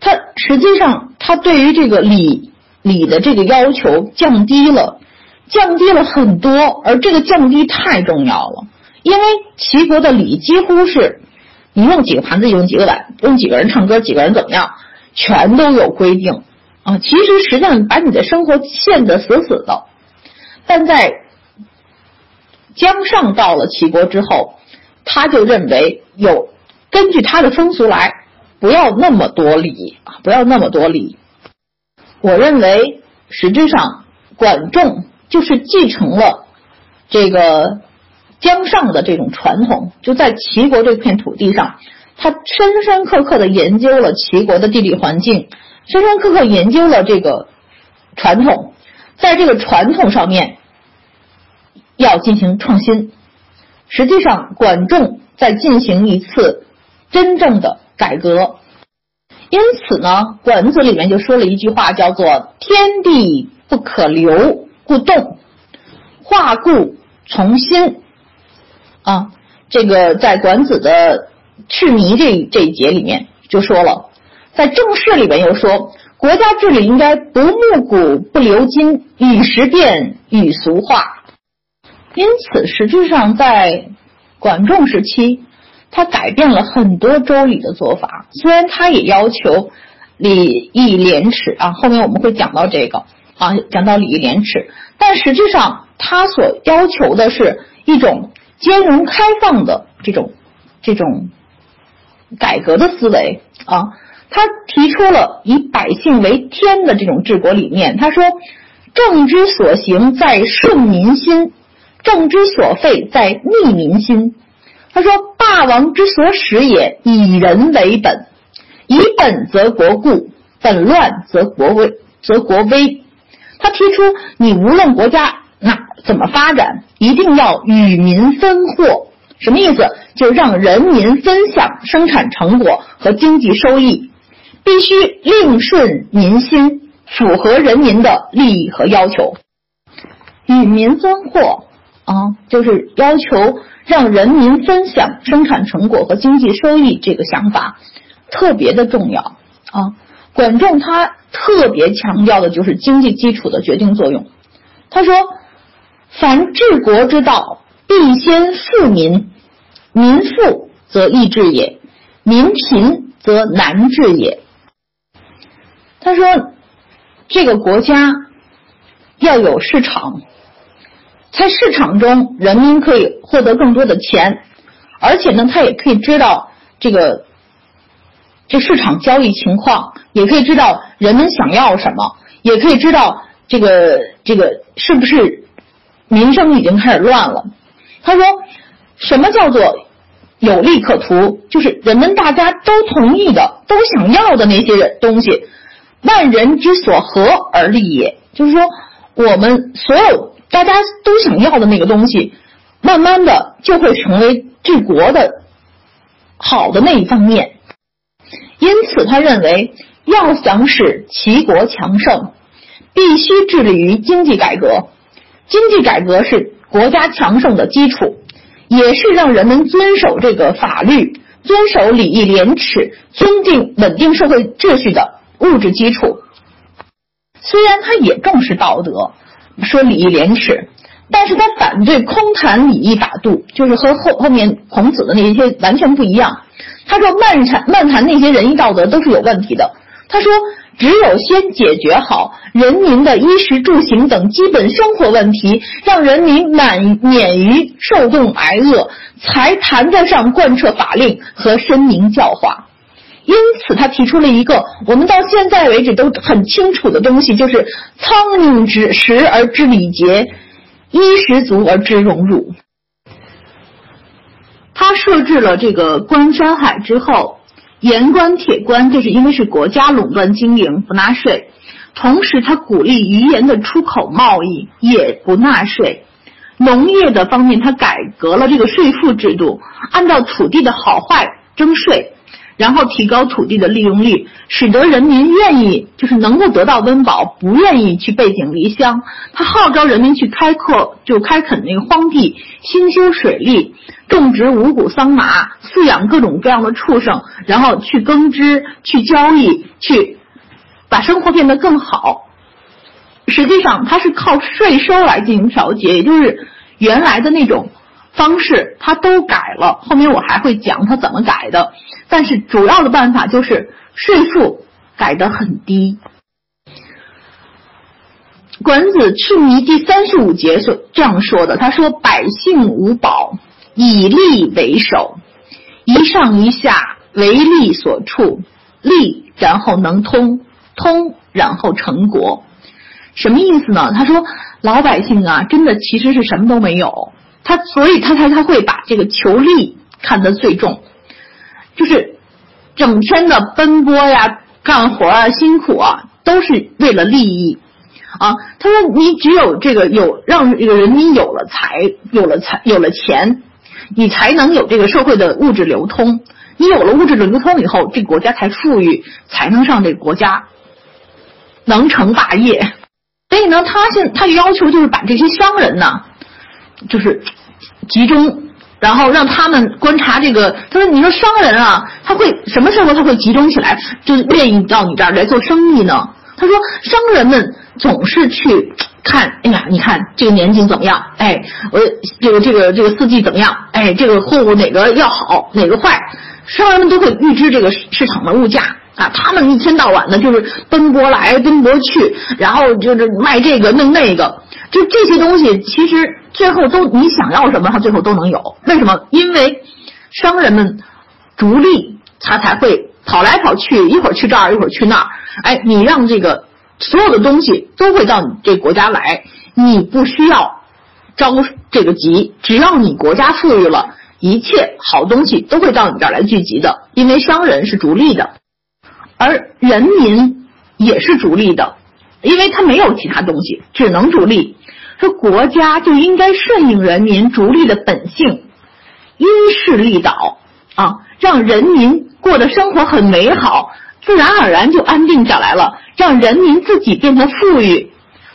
他实际上，他对于这个礼礼的这个要求降低了，降低了很多，而这个降低太重要了，因为齐国的礼几乎是，你用几个盘子用几个碗，用几个人唱歌几个人怎么样，全都有规定啊。其实实际上把你的生活限得死死的，但在姜尚到了齐国之后，他就认为有根据他的风俗来。不要那么多礼啊！不要那么多礼。我认为，实质上管仲就是继承了这个江上的这种传统，就在齐国这片土地上，他深深刻刻的研究了齐国的地理环境，深深刻刻研究了这个传统，在这个传统上面要进行创新。实际上，管仲在进行一次真正的。改革，因此呢，《管子》里面就说了一句话，叫做“天地不可留，故动；化故从心”。啊，这个在《管子》的赤迷这这一节里面就说了，在正事里面又说，国家治理应该不慕古不留今，与时变，与俗化。因此，实质上在管仲时期。他改变了很多周礼的做法，虽然他也要求礼义廉耻啊，后面我们会讲到这个啊，讲到礼义廉耻，但实际上他所要求的是一种兼容开放的这种这种改革的思维啊，他提出了以百姓为天的这种治国理念。他说：“政之所行，在顺民心；政之所废，在逆民心。”他说：“霸王之所使也，以人为本。以本则国固，本乱则国危，则国危。”他提出，你无论国家那怎么发展，一定要与民分货。什么意思？就让人民分享生产成果和经济收益，必须令顺民心，符合人民的利益和要求。与民分货啊，就是要求让人民分享生产成果和经济收益，这个想法特别的重要啊。管仲他特别强调的就是经济基础的决定作用。他说：“凡治国之道，必先富民。民富则易治也，民贫则难治也。”他说：“这个国家要有市场，在市场中，人民可以获得更多的钱，而且呢，他也可以知道这个。”这市场交易情况，也可以知道人们想要什么，也可以知道这个这个是不是民生已经开始乱了。他说，什么叫做有利可图？就是人们大家都同意的、都想要的那些东西，万人之所合而立也。就是说，我们所有大家都想要的那个东西，慢慢的就会成为治国的好的那一方面。因此，他认为要想使齐国强盛，必须致力于经济改革。经济改革是国家强盛的基础，也是让人们遵守这个法律、遵守礼义廉耻、尊敬稳定社会秩序的物质基础。虽然他也重视道德，说礼义廉耻，但是他反对空谈礼义法度，就是和后后面孔子的那些完全不一样。他说：“漫谈漫谈那些仁义道德都是有问题的。”他说：“只有先解决好人民的衣食住行等基本生活问题，让人民满免于受冻挨饿，才谈得上贯彻法令和申明教化。”因此，他提出了一个我们到现在为止都很清楚的东西，就是“苍蝇之食而知礼节，衣食足而知荣辱。”他设置了这个关山海之后，盐关铁关，就是因为是国家垄断经营，不纳税。同时，他鼓励鱼盐的出口贸易，也不纳税。农业的方面，他改革了这个税赋制度，按照土地的好坏征税。然后提高土地的利用率，使得人民愿意就是能够得到温饱，不愿意去背井离乡。他号召人民去开阔，就开垦那个荒地，兴修水利，种植五谷桑麻，饲养各种各样的畜生，然后去耕织，去交易，去把生活变得更好。实际上，它是靠税收来进行调节，也就是原来的那种。方式他都改了，后面我还会讲他怎么改的。但是主要的办法就是税赋改得很低。管子赤泥第三十五节所这样说的，他说：“百姓无宝，以利为首，一上一下为利所处，利然后能通，通然后成国。”什么意思呢？他说老百姓啊，真的其实是什么都没有。他所以，他才他会把这个求利看得最重，就是整天的奔波呀、干活啊、辛苦啊，都是为了利益啊。他说，你只有这个有让这个人民有了财、有了财、有了钱，你才能有这个社会的物质流通。你有了物质的流通以后，这国家才富裕，才能上这个国家能成大业。所以呢，他现他要求就是把这些商人呢。就是集中，然后让他们观察这个。他说：“你说商人啊，他会什么时候他会集中起来，就愿意到你这儿来做生意呢？”他说：“商人们总是去看，哎呀，你看这个年景怎么样？哎，我这个这个这个四季怎么样？哎，这个货物哪个要好，哪个坏？商人们都会预知这个市场的物价啊。他们一天到晚的就是奔波来奔波去，然后就是卖这个弄那个，就这些东西其实。”最后都你想要什么，他最后都能有。为什么？因为商人们逐利，他才会跑来跑去，一会儿去这儿，一会儿去那儿。哎，你让这个所有的东西都会到你这国家来，你不需要着这个急，只要你国家富裕了，一切好东西都会到你这儿来聚集的。因为商人是逐利的，而人民也是逐利的，因为他没有其他东西，只能逐利。说国家就应该顺应人民逐利的本性，因势利导啊，让人民过的生活很美好，自然而然就安定下来了，让人民自己变得富裕。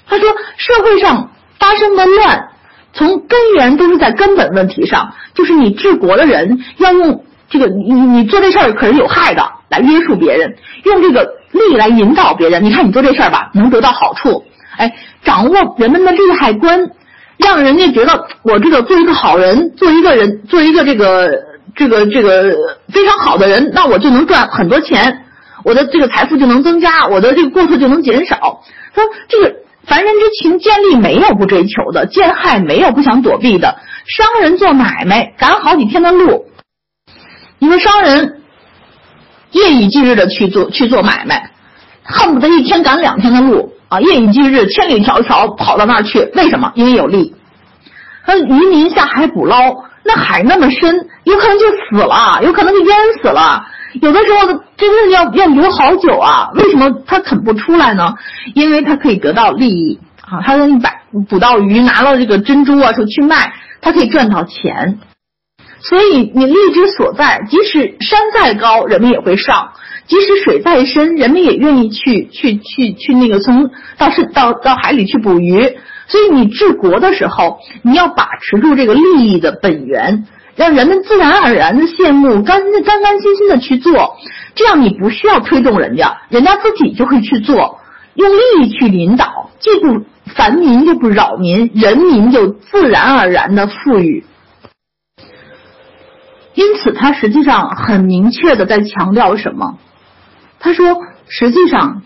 他说，社会上发生的乱，从根源都是在根本问题上，就是你治国的人要用这个，你你做这事儿可是有害的，来约束别人，用这个利来引导别人。你看你做这事儿吧，能得到好处。哎，掌握人们的利害观，让人家觉得我这个做一个好人，做一个人，做一个这个这个这个非常好的人，那我就能赚很多钱，我的这个财富就能增加，我的这个过错就能减少。说这个凡人之情，见利没有不追求的，见害没有不想躲避的。商人做买卖，赶好几天的路，你说商人夜以继日的去做去做买卖，恨不得一天赶两天的路。啊，夜以继日，千里迢迢跑到那儿去，为什么？因为有利。那渔民下海捕捞，那海那么深，有可能就死了，有可能就淹死了。有的时候真的要要留好久啊。为什么他肯不出来呢？因为他可以得到利益啊，他把捕到鱼，拿了这个珍珠啊，说去卖，他可以赚到钱。所以你利之所在，即使山再高，人们也会上。即使水再深，人们也愿意去去去去那个从到是到到海里去捕鱼。所以你治国的时候，你要把持住这个利益的本源，让人们自然而然的羡慕，干干干心心的去做。这样你不需要推动人家，人家自己就会去做，用利益去引导，既不烦民又不扰民，人民就自然而然的富裕。因此，他实际上很明确的在强调什么？他说：“实际上，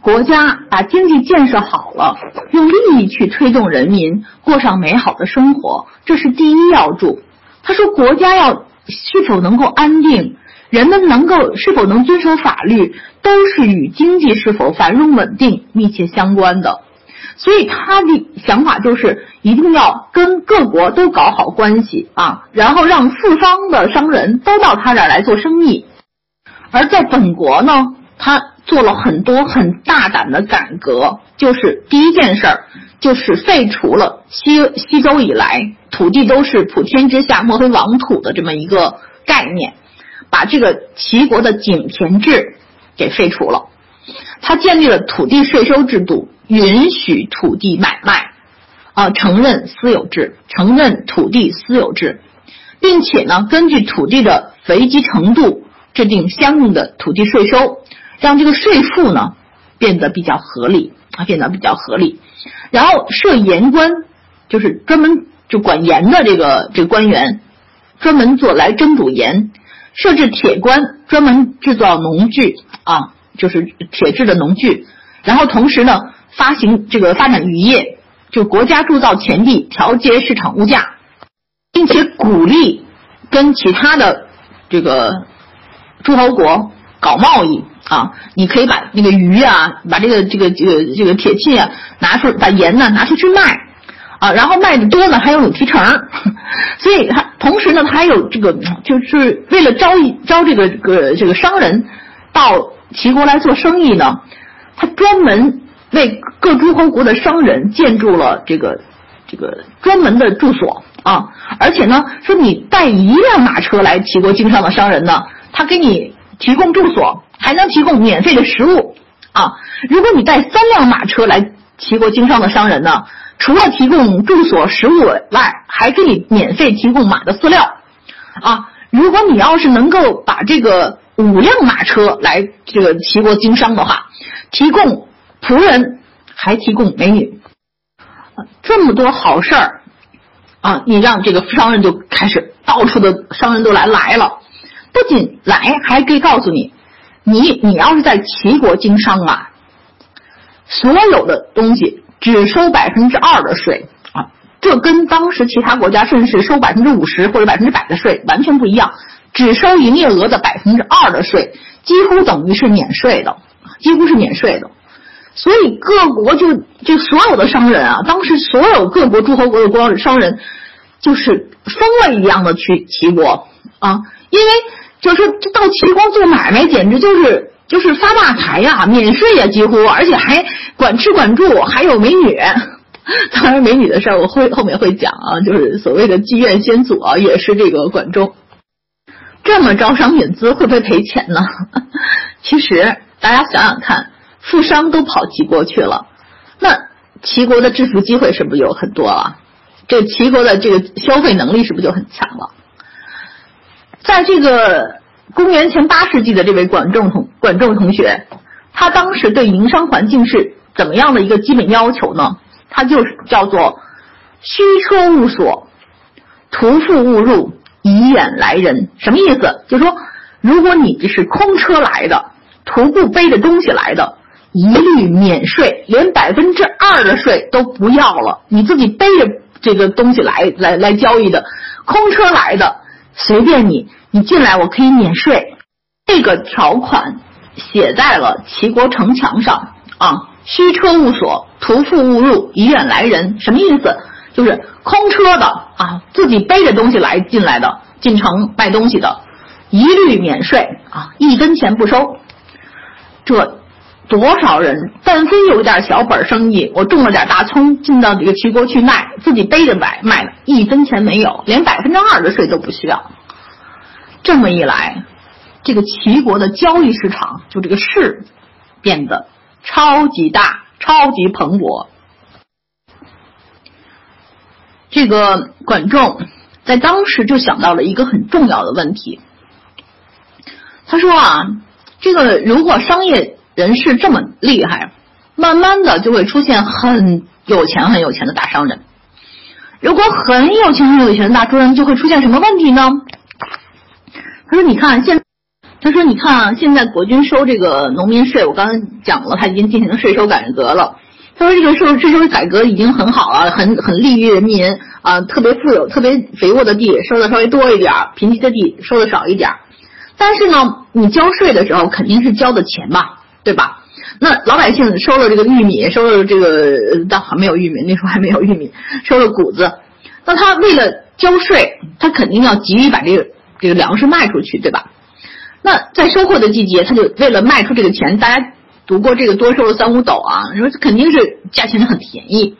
国家把经济建设好了，用利益去推动人民过上美好的生活，这是第一要务。”他说：“国家要是否能够安定，人们能够是否能遵守法律，都是与经济是否繁荣稳定密切相关的。”所以他的想法就是一定要跟各国都搞好关系啊，然后让四方的商人都到他这儿来做生意。而在本国呢，他做了很多很大胆的改革，就是第一件事儿，就是废除了西西周以来土地都是普天之下莫非王土的这么一个概念，把这个齐国的井田制给废除了。他建立了土地税收制度，允许土地买卖，啊，承认私有制，承认土地私有制，并且呢，根据土地的肥瘠程度。制定相应的土地税收，让这个税负呢变得比较合理啊，变得比较合理。然后设盐官，就是专门就管盐的这个这个官员，专门做来蒸煮盐。设置铁官，专门制造农具啊，就是铁制的农具。然后同时呢，发行这个发展渔业，就国家铸造钱币，调节市场物价，并且鼓励跟其他的这个。诸侯国搞贸易啊，你可以把那个鱼啊，把这个这个这个这个铁器啊拿出，把盐呢拿出去卖啊，然后卖的多呢还有提成，所以他同时呢他还有这个就是为了招一招这个个这个商人到齐国来做生意呢，他专门为各诸侯国的商人建筑了这个这个专门的住所啊，而且呢说你带一辆马车来齐国经商的商人呢。他给你提供住所，还能提供免费的食物啊！如果你带三辆马车来齐国经商的商人呢，除了提供住所、食物外，还给你免费提供马的饲料啊！如果你要是能够把这个五辆马车来这个齐国经商的话，提供仆人，还提供美女，这么多好事儿啊！你让这个商人就开始到处的商人都来来了。不仅来，还可以告诉你，你你要是在齐国经商啊，所有的东西只收百分之二的税啊，这跟当时其他国家甚至是收百分之五十或者百分之百的税完全不一样。只收营业额的百分之二的税，几乎等于是免税的，几乎是免税的。所以各国就就所有的商人啊，当时所有各国诸侯国的光商人，就是疯了一样的去齐国啊，因为就是说到齐国做买卖，简直就是就是发大财呀，免税呀，几乎，而且还管吃管住，还有美女。当然，美女的事儿我会后面会讲啊，就是所谓的妓院先祖啊，也是这个管仲。这么招商引资会不会赔钱呢？其实大家想想看。富商都跑齐国去了，那齐国的致富机会是不是就很多了？这齐国的这个消费能力是不是就很强了？在这个公元前八世纪的这位管仲同管仲同学，他当时对营商环境是怎么样的一个基本要求呢？他就是叫做虚车勿所，徒妇勿入，以远来人。什么意思？就是说，如果你这是空车来的，徒步背着东西来的。一律免税，连百分之二的税都不要了。你自己背着这个东西来来来交易的，空车来的随便你，你进来我可以免税。这个条款写在了齐国城墙上啊，虚车勿所，徒妇勿入，以远来人。什么意思？就是空车的啊，自己背着东西来进来的，进城卖东西的，一律免税啊，一分钱不收。这。多少人，但凡有点小本生意，我种了点大葱，进到这个齐国去卖，自己背着买卖的，一分钱没有，连百分之二的税都不需要。这么一来，这个齐国的交易市场就这个市变得超级大、超级蓬勃。这个管仲在当时就想到了一个很重要的问题，他说啊，这个如果商业人士这么厉害，慢慢的就会出现很有钱很有钱的大商人。如果很有钱很有钱的大商人，就会出现什么问题呢？他说：“你看现，他说你看啊，现在国君收这个农民税，我刚才讲了，他已经进行了税收改革了。他说这个税税收改革已经很好了，很很利于人民啊，特别富有、特别肥沃的地收的稍微多一点，贫瘠的地收的少一点。但是呢，你交税的时候肯定是交的钱吧？”对吧？那老百姓收了这个玉米，收了这个，当还没有玉米，那时候还没有玉米，收了谷子。那他为了交税，他肯定要急于把这个这个粮食卖出去，对吧？那在收获的季节，他就为了卖出这个钱，大家读过这个多收了三五斗啊，你说肯定是价钱很便宜。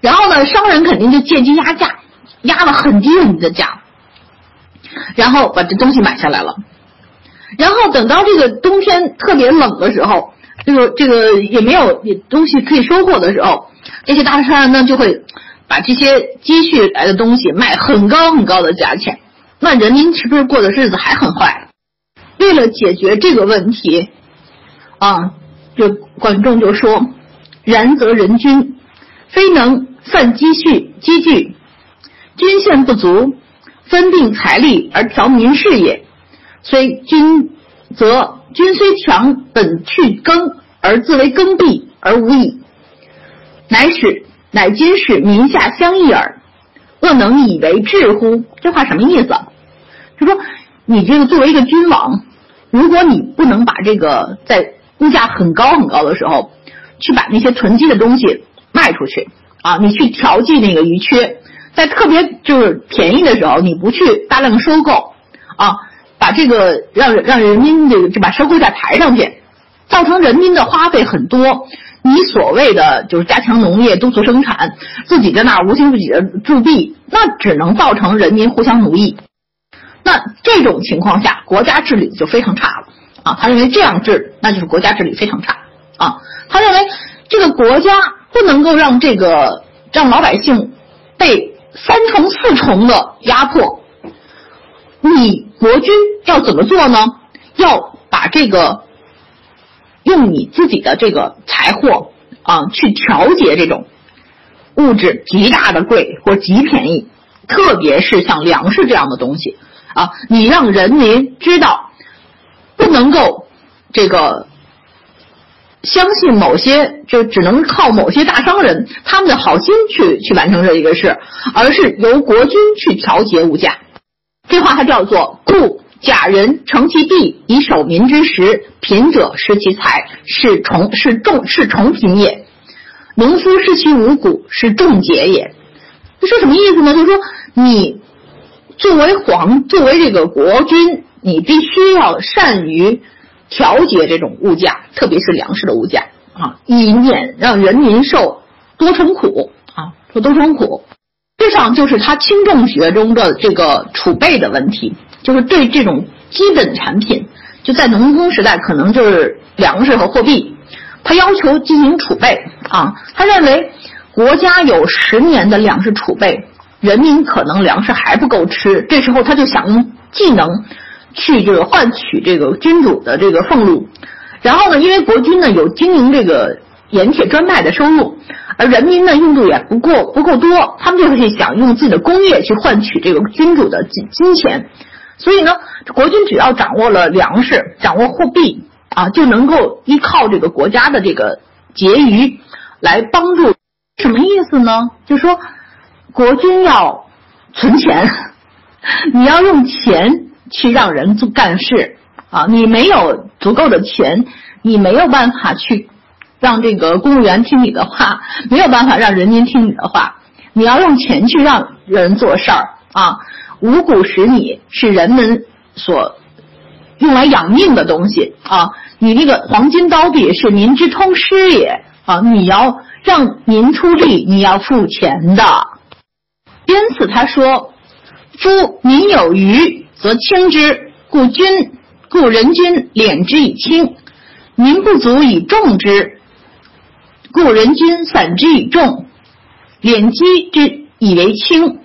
然后呢，商人肯定就借机压价，压了很低很低的价，然后把这东西买下来了。然后等到这个冬天特别冷的时候，这个这个也没有东西可以收获的时候，这些大商人呢就会把这些积蓄来的东西卖很高很高的价钱，那人民是不是过的日子还很坏？为了解决这个问题，啊，就管仲就说：“然则人君非能散积蓄积聚，均现不足，分定财力而调民事也。”虽君则君虽强，本去耕而自为耕地而无益，乃使乃今使民下相异耳，恶能以为治乎？这话什么意思？就说你这个作为一个君王，如果你不能把这个在物价很高很高的时候，去把那些囤积的东西卖出去啊，你去调剂那个余缺，在特别就是便宜的时候，你不去大量收购啊。把这个让让人民这个就把社会再抬上去，造成人民的花费很多。你所谓的就是加强农业、督促生产，自己在那儿无形自己的铸币，那只能造成人民互相奴役。那这种情况下，国家治理就非常差了啊！他认为这样治，那就是国家治理非常差啊！他认为这个国家不能够让这个让老百姓被三重四重的压迫。你国君要怎么做呢？要把这个用你自己的这个财货啊，去调节这种物质极大的贵或极便宜，特别是像粮食这样的东西啊，你让人民知道不能够这个相信某些，就只能靠某些大商人他们的好心去去完成这一个事，而是由国君去调节物价。这话它叫做“故假人成其地以守民之时，贫者失其财，是重是重是重贫也；农夫失其五谷，是重节也。这说什么意思呢？就是说，你作为皇，作为这个国君，你必须要善于调节这种物价，特别是粮食的物价啊，以免让人民受多重苦啊，受多重苦。实际上就是他轻重学中的这个储备的问题。就是对这种基本产品，就在农耕时代，可能就是粮食和货币，他要求进行储备啊。他认为国家有十年的粮食储备，人民可能粮食还不够吃，这时候他就想用技能去这个换取这个君主的这个俸禄。然后呢，因为国君呢有经营这个盐铁专卖的收入，而人民呢用度也不够不够多，他们就会想用自己的工业去换取这个君主的金金钱。所以呢，国君只要掌握了粮食，掌握货币啊，就能够依靠这个国家的这个结余来帮助。什么意思呢？就说国君要存钱，你要用钱去让人做干事啊。你没有足够的钱，你没有办法去让这个公务员听你的话，没有办法让人民听你的话。你要用钱去让人做事儿啊。五谷食米是人们所用来养命的东西啊！你那个黄金刀币是民之通师也啊！你要让民出力，你要付钱的。因此他说：“夫民有余则轻之，故君故人君敛之以轻；民不足以重之，故人君散之以重，敛积之以为轻。”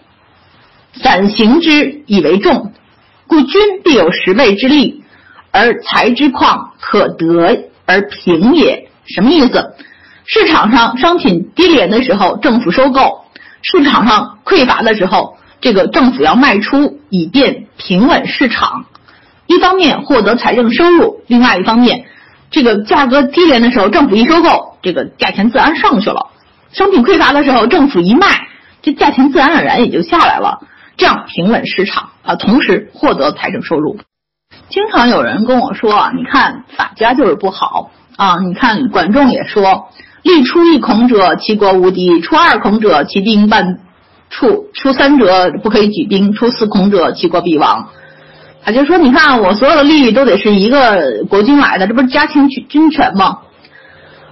散行之以为重，故君必有十倍之力，而财之旷可得而平也。什么意思？市场上商品低廉的时候，政府收购；市场上匮乏的时候，这个政府要卖出，以便平稳市场。一方面获得财政收入，另外一方面，这个价格低廉的时候，政府一收购，这个价钱自然上去了；商品匮乏的时候，政府一卖，这价钱自然而然也就下来了。这样平稳市场啊，同时获得财政收入。经常有人跟我说啊，你看法家就是不好啊。你看管仲也说：“立出一孔者，其国无敌；出二孔者，其兵半处；出三者，不可以举兵；出四孔者，其国必亡。”他就说：“你看我所有的利益都得是一个国君来的，这不是加强军军权吗？”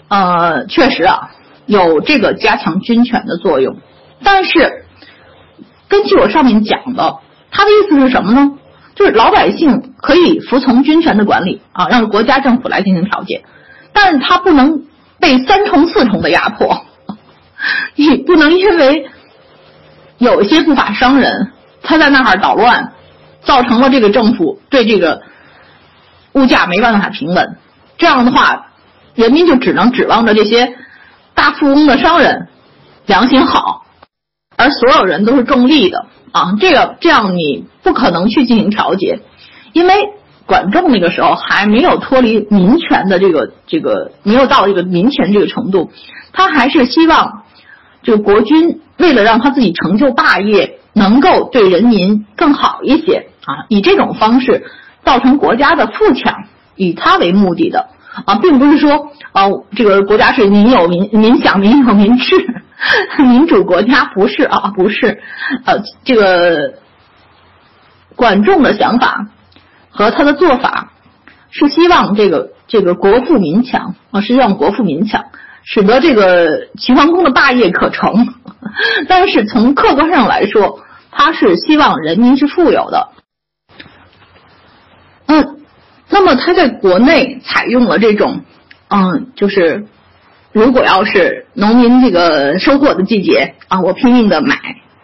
呃，确实啊，有这个加强军权的作用，但是。根据我上面讲的，他的意思是什么呢？就是老百姓可以服从军权的管理啊，让国家政府来进行调解，但是他不能被三重四重的压迫，你不能因为有一些不法商人他在那儿捣乱，造成了这个政府对这个物价没办法平稳，这样的话，人民就只能指望着这些大富翁的商人良心好。而所有人都是重利的啊，这个这样你不可能去进行调节，因为管仲那个时候还没有脱离民权的这个这个没有到这个民权这个程度，他还是希望这个国君为了让他自己成就霸业，能够对人民更好一些啊，以这种方式造成国家的富强，以他为目的的啊，并不是说啊这个国家是民有民民享民有民治。民主国家不是啊，不是，呃，这个管仲的想法和他的做法是希望这个这个国富民强啊，是希望国富民强，使得这个齐桓公的霸业可成。但是从客观上来说，他是希望人民是富有的。嗯，那么他在国内采用了这种，嗯，就是。如果要是农民这个收获的季节啊，我拼命的买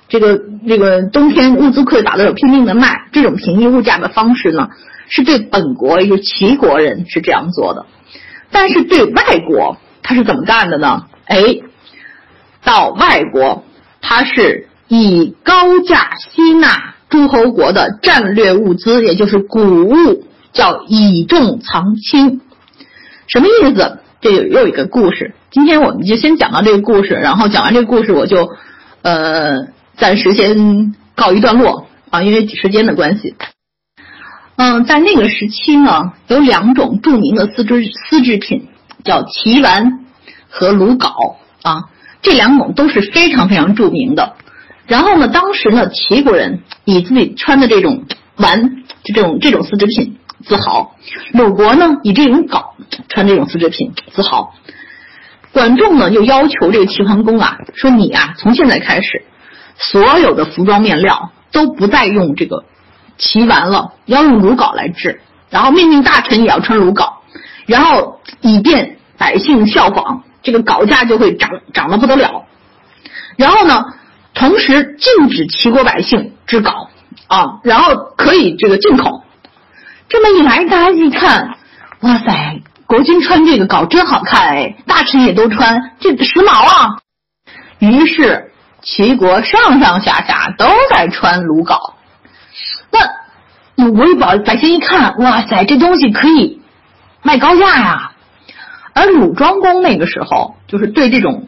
这个这个冬天物资匮乏的时候拼命的卖，这种平抑物价的方式呢，是对本国也就是齐国人是这样做的。但是对外国他是怎么干的呢？哎，到外国他是以高价吸纳诸侯国的战略物资，也就是谷物，叫以重藏轻。什么意思？这有又一个故事。今天我们就先讲到这个故事，然后讲完这个故事，我就呃暂时先告一段落啊，因为时间的关系。嗯，在那个时期呢，有两种著名的丝织丝织品，叫齐丸和鲁缟啊，这两种都是非常非常著名的。然后呢，当时呢，齐国人以自己穿的这种丸，就这种这种丝织品自豪；鲁国呢，以这种缟穿这种丝织品自豪。管仲呢，又要求这个齐桓公啊，说你啊，从现在开始，所有的服装面料都不再用这个齐丸了，要用鲁缟来制。然后命令大臣也要穿鲁缟，然后以便百姓效仿，这个缟价就会涨涨得不得了。然后呢，同时禁止齐国百姓织缟啊，然后可以这个进口。这么一来，大家一看，哇塞！国君穿这个缟真好看哎，大臣也都穿，这时髦啊。于是齐国上上下下都在穿鲁缟。那鲁国百百姓一看，哇塞，这东西可以卖高价呀。而鲁庄公那个时候，就是对这种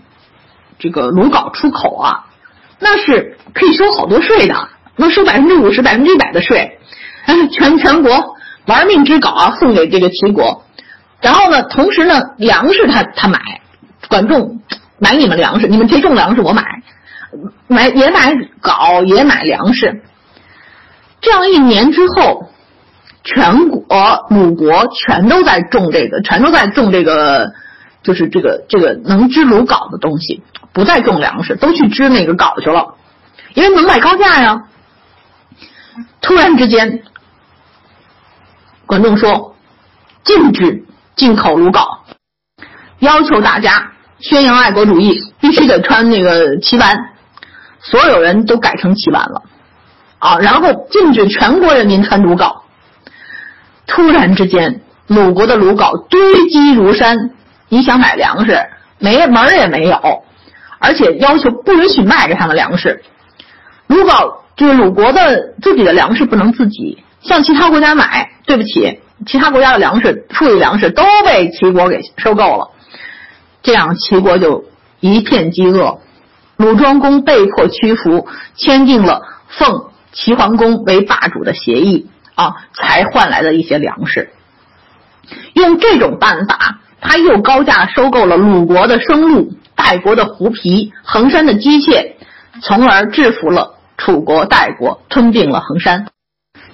这个鲁缟出口啊，那是可以收好多税的，能收百分之五十、百分之一百的税。全 全国玩命之搞啊，送给这个齐国。然后呢，同时呢，粮食他他买，管仲买你们粮食，你们谁种粮食我买，买也买镐也买粮食。这样一年之后，全国鲁国全都在种这个，全都在种这个，就是这个这个能织鲁缟的东西，不再种粮食，都去织那个缟去了，因为能卖高价呀。突然之间，管仲说禁止。进口鲁缟，要求大家宣扬爱国主义，必须得穿那个齐丸，所有人都改成齐丸了啊！然后禁止全国人民穿鲁缟。突然之间，鲁国的鲁缟堆积如山，你想买粮食没门儿也没有，而且要求不允许卖给他们粮食。如果就是鲁国的自己的粮食不能自己向其他国家买，对不起。其他国家的粮食、富裕粮食都被齐国给收购了，这样齐国就一片饥饿。鲁庄公被迫屈服，签订了奉齐桓公为霸主的协议啊，才换来的一些粮食。用这种办法，他又高价收购了鲁国的生鹿、代国的狐皮、衡山的姬妾，从而制服了楚国、代国，吞并了衡山。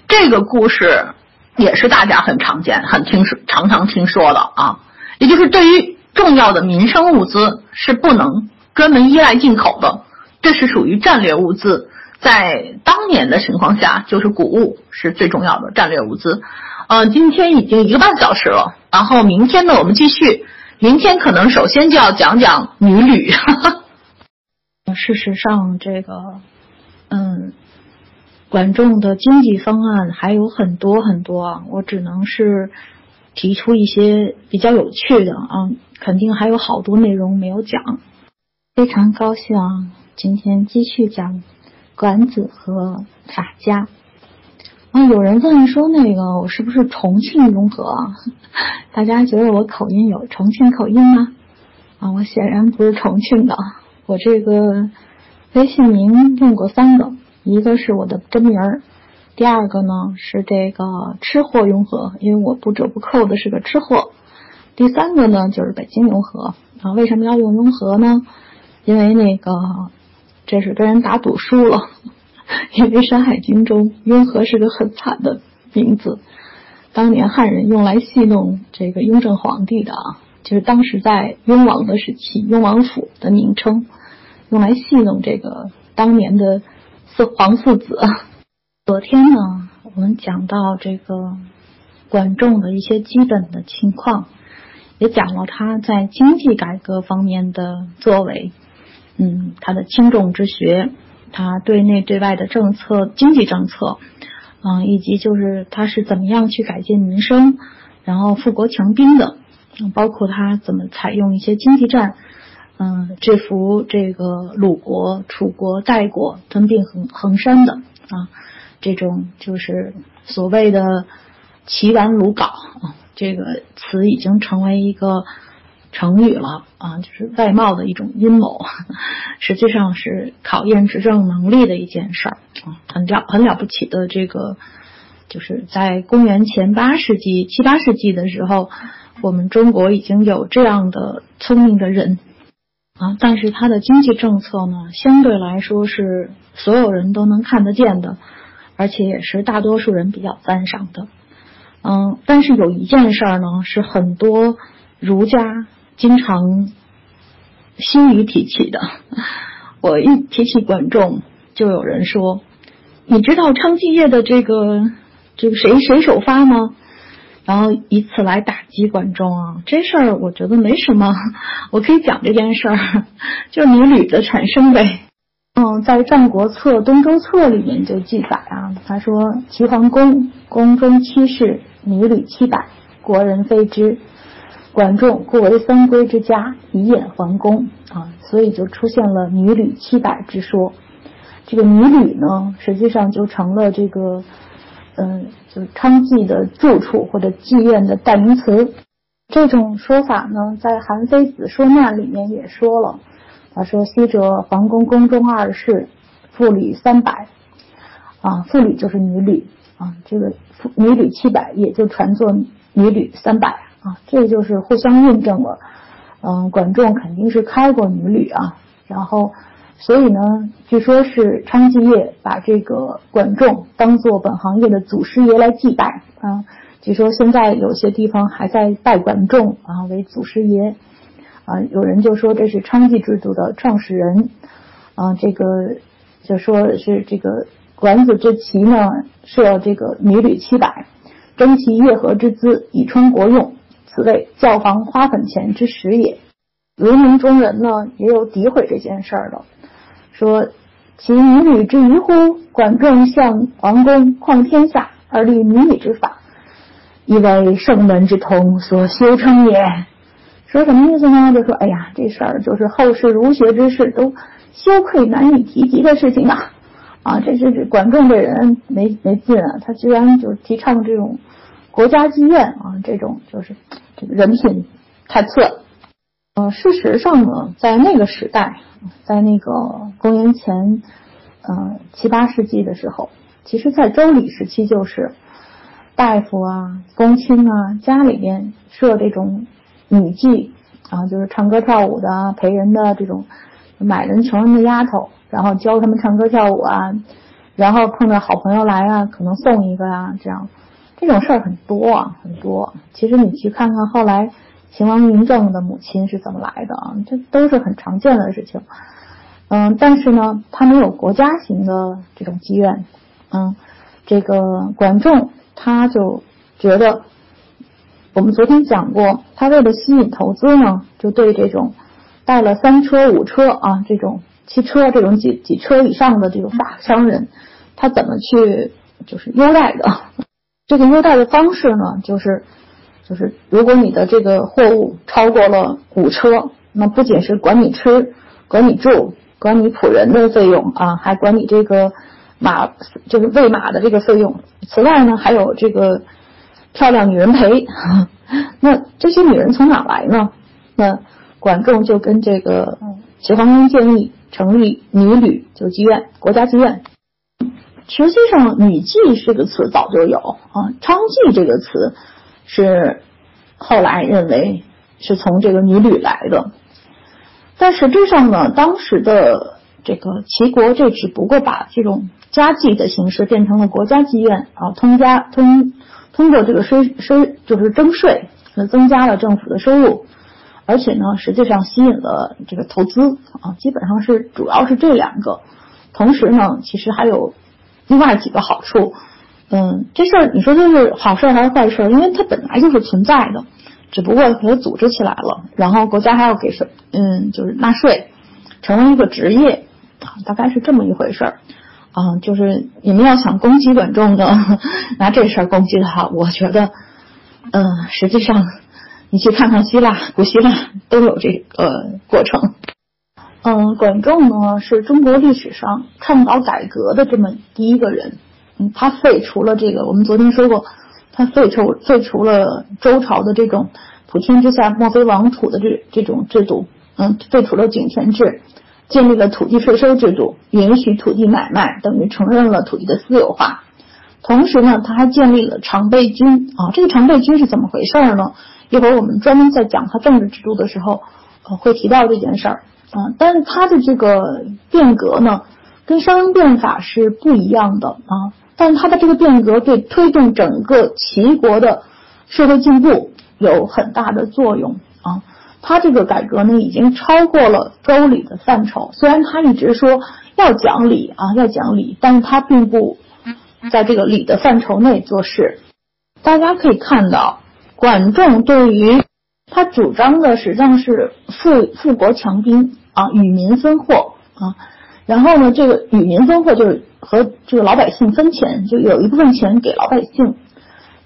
这个故事。也是大家很常见、很听说、常常听说的啊，也就是对于重要的民生物资是不能专门依赖进口的，这是属于战略物资。在当年的情况下，就是谷物是最重要的战略物资。呃，今天已经一个半小时了，然后明天呢，我们继续。明天可能首先就要讲讲女旅。事实上，这个，嗯。管仲的经济方案还有很多很多啊，我只能是提出一些比较有趣的啊，肯定还有好多内容没有讲。非常高兴啊，今天继续讲管子和法家。啊，有人问说那个我是不是重庆雍和？啊？大家觉得我口音有重庆口音吗？啊，我显然不是重庆的，我这个微信名用过三个。一个是我的真名儿，第二个呢是这个吃货雍和，因为我不折不扣的是个吃货。第三个呢就是北京雍和啊，为什么要用雍和呢？因为那个这是跟人打赌输了，因为《山海经》中雍和是个很惨的名字，当年汉人用来戏弄这个雍正皇帝的啊，就是当时在雍王的时期，雍王府的名称，用来戏弄这个当年的四。皇四子，昨天呢，我们讲到这个管仲的一些基本的情况，也讲了他在经济改革方面的作为，嗯，他的轻重之学，他对内对外的政策、经济政策，嗯，以及就是他是怎么样去改进民生，然后富国强兵的，包括他怎么采用一些经济战。嗯，制服这个鲁国、楚国、代国吞并衡衡山的啊，这种就是所谓的齐完鲁缟啊，这个词已经成为一个成语了啊，就是外贸的一种阴谋，实际上是考验执政能力的一件事儿啊，很了很了不起的这个就是在公元前八世纪、七八世纪的时候，我们中国已经有这样的聪明的人啊，但是他的经济政策呢，相对来说是所有人都能看得见的，而且也是大多数人比较赞赏的。嗯，但是有一件事儿呢，是很多儒家经常心里提起的。我一提起管仲，就有人说：“你知道昌妓业的这个这个谁谁首发吗？”然后以此来打击管仲啊。这事儿我觉得没什么，我可以讲这件事儿，就是女吕的产生呗。嗯，在《战国策·东周策》里面就记载啊，他说：“齐桓公宫中七室，女履七百，国人非之。管仲故为三归之家，以掩桓公啊，所以就出现了女履七百之说。这个女履呢，实际上就成了这个，嗯，就昌妓的住处或者妓院的代名词。这种说法呢，在《韩非子·说难》里面也说了。他说：“昔者桓公宫中二室，妇女三百，啊，妇女就是女旅啊，这个女旅七百，也就传作女旅三百啊，这就是互相印证了。嗯，管仲肯定是开过女旅啊，然后，所以呢，据说是昌继业把这个管仲当做本行业的祖师爷来祭拜啊。据说现在有些地方还在拜管仲啊为祖师爷。”啊，有人就说这是娼妓制度的创始人，啊，这个就说是这个管子之齐呢，设这个女旅七百，征其夜合之资，以充国用，此谓教坊花粉钱之始也。儒民中人呢，也有诋毁这件事儿的，说其女之于乎？管仲向皇宫旷天下而立民女之法，以为圣门之通所修成也。说什么意思呢？就说哎呀，这事儿就是后世儒学之士都羞愧难以提及的事情啊！啊，这是管仲这人没没劲啊，他居然就提倡这种国家妓院啊，这种就是人品太次。呃，事实上呢，在那个时代，在那个公元前呃七八世纪的时候，其实在周礼时期就是大夫啊、公卿啊家里面设这种。女妓啊，就是唱歌跳舞的、陪人的这种买人穷人的丫头，然后教他们唱歌跳舞啊，然后碰到好朋友来啊，可能送一个啊，这样这种事儿很多啊，很多。其实你去看看后来秦王嬴政的母亲是怎么来的啊，这都是很常见的事情。嗯，但是呢，他没有国家型的这种妓院。嗯，这个管仲他就觉得。我们昨天讲过，他为了吸引投资呢，就对这种带了三车五车啊这种汽车这种几几车以上的这种大商人，他怎么去就是优待的？这个优待的方式呢，就是就是如果你的这个货物超过了五车，那不仅是管你吃、管你住、管你仆人的费用啊，还管你这个马就是喂马的这个费用。此外呢，还有这个。漂亮女人陪，那这些女人从哪来呢？那管仲就跟这个齐桓公建议成立女旅，就妓院，国家妓院。实际上，女妓这个词早就有啊，娼妓这个词是后来认为是从这个女旅来的。但实质上呢，当时的这个齐国就只不过把这种家妓的形式变成了国家妓院啊，通家通。通过这个税税就是征税，那增加了政府的收入，而且呢，实际上吸引了这个投资啊，基本上是主要是这两个。同时呢，其实还有另外几个好处。嗯，这事儿你说这是好事还是坏事？因为它本来就是存在的，只不过给它组织起来了，然后国家还要给税，嗯，就是纳税，成为一个职业，大概是这么一回事儿。啊，就是你们要想攻击管仲的，拿这事儿攻击他，我觉得，嗯，实际上你去看看希腊，古希腊都有这个过程。嗯，管仲呢是中国历史上倡导改革的这么第一个人。嗯，他废除了这个，我们昨天说过，他废除废除了周朝的这种普天之下莫非王土的这这种制度。嗯，废除了井田制。建立了土地税收制度，允许土地买卖，等于承认了土地的私有化。同时呢，他还建立了常备军啊。这个常备军是怎么回事呢？一会儿我们专门在讲他政治制度的时候，会提到这件事儿啊。但是他的这个变革呢，跟商鞅变法是不一样的啊。但他的这个变革对推动整个齐国的社会进步有很大的作用啊。他这个改革呢，已经超过了周礼的范畴。虽然他一直说要讲礼啊，要讲礼，但是他并不在这个礼的范畴内做事。大家可以看到，管仲对于他主张的实际上是富富国强兵啊，与民分货啊。然后呢，这个与民分货就是和这个老百姓分钱，就有一部分钱给老百姓。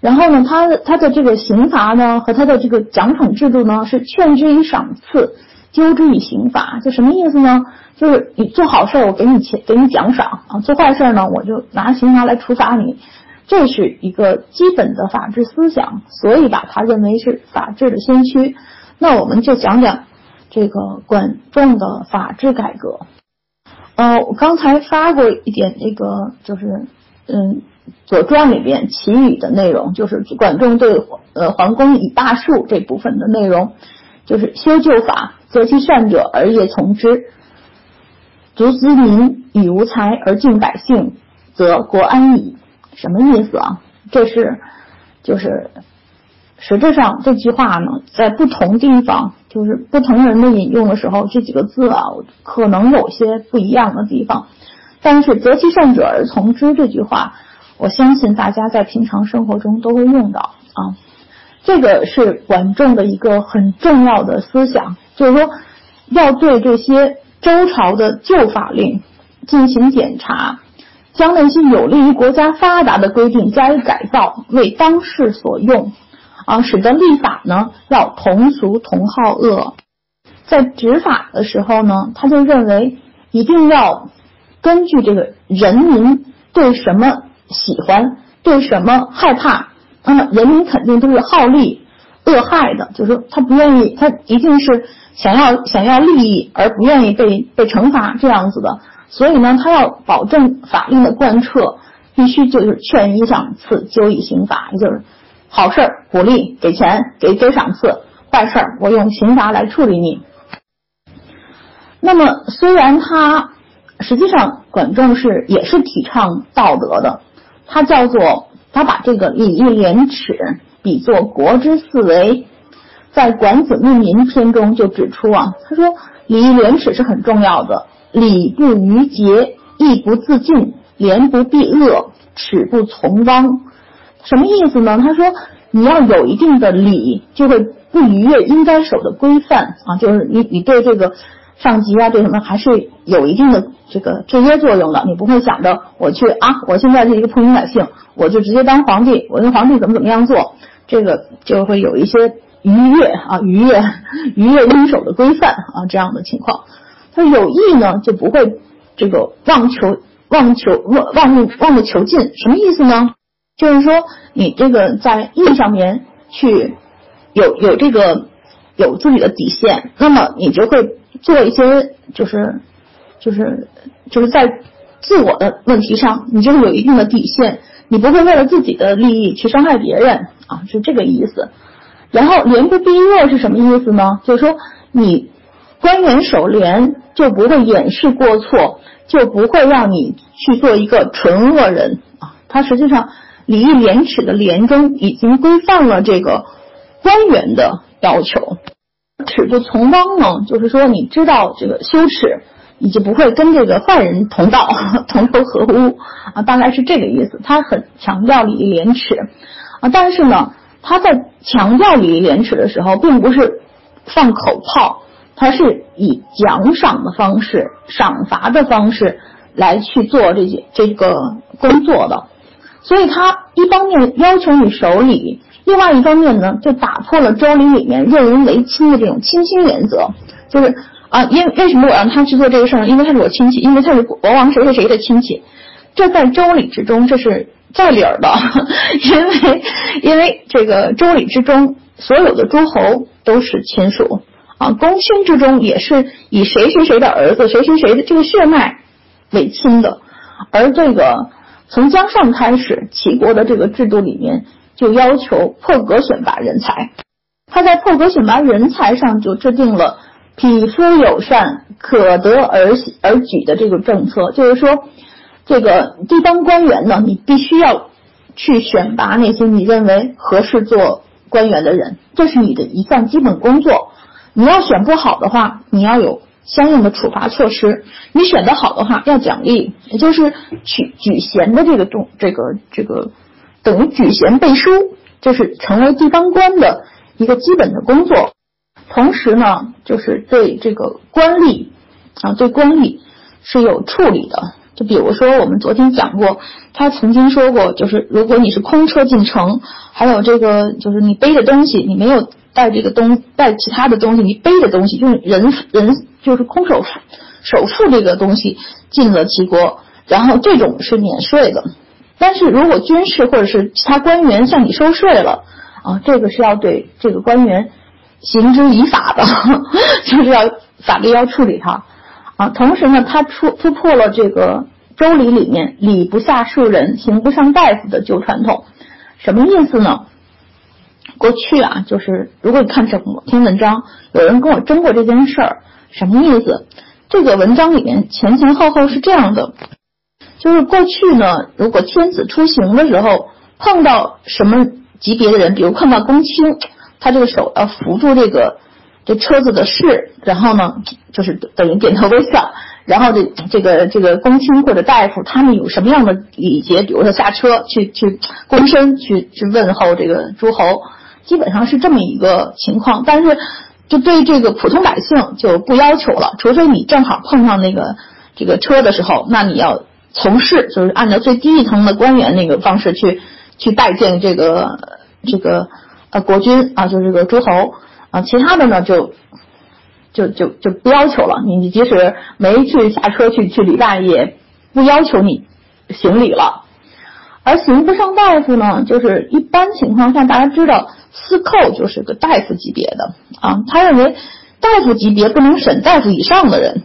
然后呢，他的他的这个刑罚呢和他的这个奖惩制度呢是劝之以赏赐，纠之以刑罚。就什么意思呢？就是你做好事儿我给你钱，给你奖赏啊；做坏事儿呢，我就拿刑罚来处罚你。这是一个基本的法治思想，所以把它认为是法治的先驱。那我们就讲讲这个管仲的法治改革。呃，我刚才发过一点那个，就是嗯。《左传》里边其余的内容，就是管仲对呃桓公以大术这部分的内容，就是修旧法，择其善者而业从之，足资民以无才而敬百姓，则国安矣。什么意思啊？这是就是实质上这句话呢，在不同地方，就是不同人的引用的时候，这几个字啊，可能有些不一样的地方。但是“择其善者而从之”这句话。我相信大家在平常生活中都会用到啊，这个是管仲的一个很重要的思想，就是说要对这些周朝的旧法令进行检查，将那些有利于国家发达的规定加以改造，为当世所用啊，使得立法呢要同俗同好恶。在执法的时候呢，他就认为一定要根据这个人民对什么。喜欢对什么害怕？那么人民肯定都是好利恶害的，就是说他不愿意，他一定是想要想要利益而不愿意被被惩罚这样子的。所以呢，他要保证法令的贯彻，必须就是劝一赏赐，纠以刑罚，也就是好事儿鼓励给钱给给赏赐，坏事儿我用刑罚来处理你。那么虽然他实际上管仲是也是提倡道德的。他叫做，他把这个礼义廉耻比作国之四维，在《管子命民》篇中就指出啊，他说礼义廉耻是很重要的，礼不逾节，义不自尽，廉不避恶，耻不从汪。什么意思呢？他说你要有一定的礼，就会不逾越应该守的规范啊，就是你你对这个。上级啊，对什么还是有一定的这个制约作用的。你不会想着我去啊，我现在是一个普通百姓，我就直接当皇帝，我跟皇帝怎么怎么样做，这个就会有一些逾越啊，逾越 逾越应守的规范啊这样的情况。他有意呢，就不会这个妄求妄求妄妄妄的求进。什么意思呢？就是说你这个在义上面去有有这个有自己的底线，那么你就会。做一些就是就是就是在自我的问题上，你就会有一定的底线，你不会为了自己的利益去伤害别人啊，是这个意思。然后廉不避恶是什么意思呢？就是说你官员守廉就不会掩饰过错，就不会让你去做一个纯恶人啊。它实际上礼义廉耻的廉中已经规范了这个官员的要求。耻就从汪呢，就是说你知道这个羞耻，你就不会跟这个坏人同道 同流合污啊，大概是这个意思。他很强调礼义廉耻啊，但是呢，他在强调礼义廉耻的时候，并不是放口炮，他是以奖赏的方式、赏罚的方式来去做这些这个工作的。所以他一方面要求你守礼。另外一方面呢，就打破了周礼里面任人唯亲的这种亲亲原则，就是啊，因为什么我让他去做这个事儿呢？因为他是我亲戚，因为他是国王谁谁谁的亲戚，这在周礼之中这是在理儿的，因为因为这个周礼之中所有的诸侯都是亲属啊，公卿之中也是以谁谁谁的儿子谁谁谁的这个血脉为亲的，而这个。从姜尚开始，齐国的这个制度里面就要求破格选拔人才。他在破格选拔人才上就制定了匹夫友善、可得而而举的这个政策，就是说，这个地方官员呢，你必须要去选拔那些你认为合适做官员的人，这是你的一项基本工作。你要选不好的话，你要有相应的处罚措施；你选得好的话，要奖励，也就是举举贤的这个动这个这个等于举贤背书，就是成为地方官的。一个基本的工作，同时呢，就是对这个官吏啊，对官吏是有处理的。就比如说，我们昨天讲过，他曾经说过，就是如果你是空车进城，还有这个就是你背的东西，你没有带这个东带其他的东西，你背的东西用人人就是空手手负这个东西进了齐国，然后这种是免税的。但是如果军事或者是其他官员向你收税了，啊，这个是要对这个官员行之以法的，就是要法律要处理他啊。同时呢，他突突破了这个周礼里面礼不下庶人，刑不上大夫的旧传统。什么意思呢？过去啊，就是如果你看整篇文章，有人跟我争过这件事儿，什么意思？这个文章里面前前后后是这样的，就是过去呢，如果天子出行的时候碰到什么。级别的人，比如碰到公卿，他这个手要扶住这个这车子的势，然后呢，就是等于点头微笑。然后这这个这个公卿或者大夫，他们有什么样的礼节？比如说下车去去躬身去去问候这个诸侯，基本上是这么一个情况。但是就对这个普通百姓就不要求了，除非你正好碰上那个这个车的时候，那你要从事就是按照最低一层的官员那个方式去。去拜见这个这个呃国君啊，就是这个诸侯啊，其他的呢就就就就不要求了。你你即使没去下车去去礼拜，也不要求你行礼了。而刑部上大夫呢，就是一般情况下大家知道司寇就是个大夫级别的啊，他认为大夫级别不能审大夫以上的人，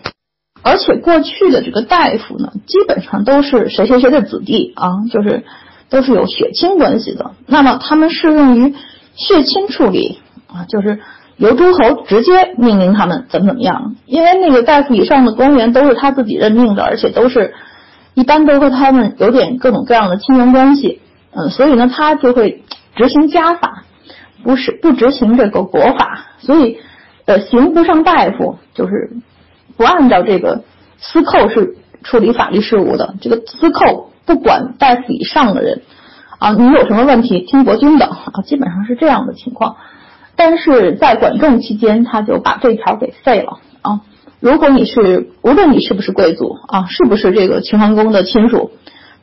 而且过去的这个大夫呢，基本上都是谁谁谁的子弟啊，就是。都是有血亲关系的，那么他们适用于血亲处理啊，就是由诸侯直接命令他们怎么怎么样，因为那个大夫以上的官员都是他自己任命的，而且都是一般都和他们有点各种各样的亲缘关系，嗯，所以呢，他就会执行家法，不是不执行这个国法，所以呃，刑不上大夫就是不按照这个司寇是处理法律事务的，这个司寇。不管大夫以上的人啊，你有什么问题听国君的啊，基本上是这样的情况。但是在管仲期间，他就把这条给废了。如果你是无论你是不是贵族啊，是不是这个秦桓公的亲属，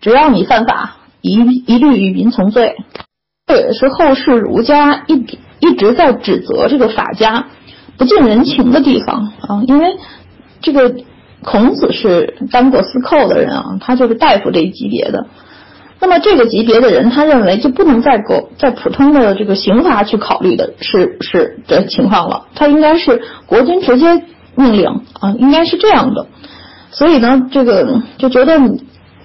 只要你犯法，一一律与民从罪。这也是后世儒家一一直在指责这个法家不近人情的地方啊，因为这个。孔子是当过司寇的人啊，他就是大夫这一级别的。那么这个级别的人，他认为就不能再够在普通的这个刑罚去考虑的是是的情况了，他应该是国君直接命令啊，应该是这样的。所以呢，这个就觉得，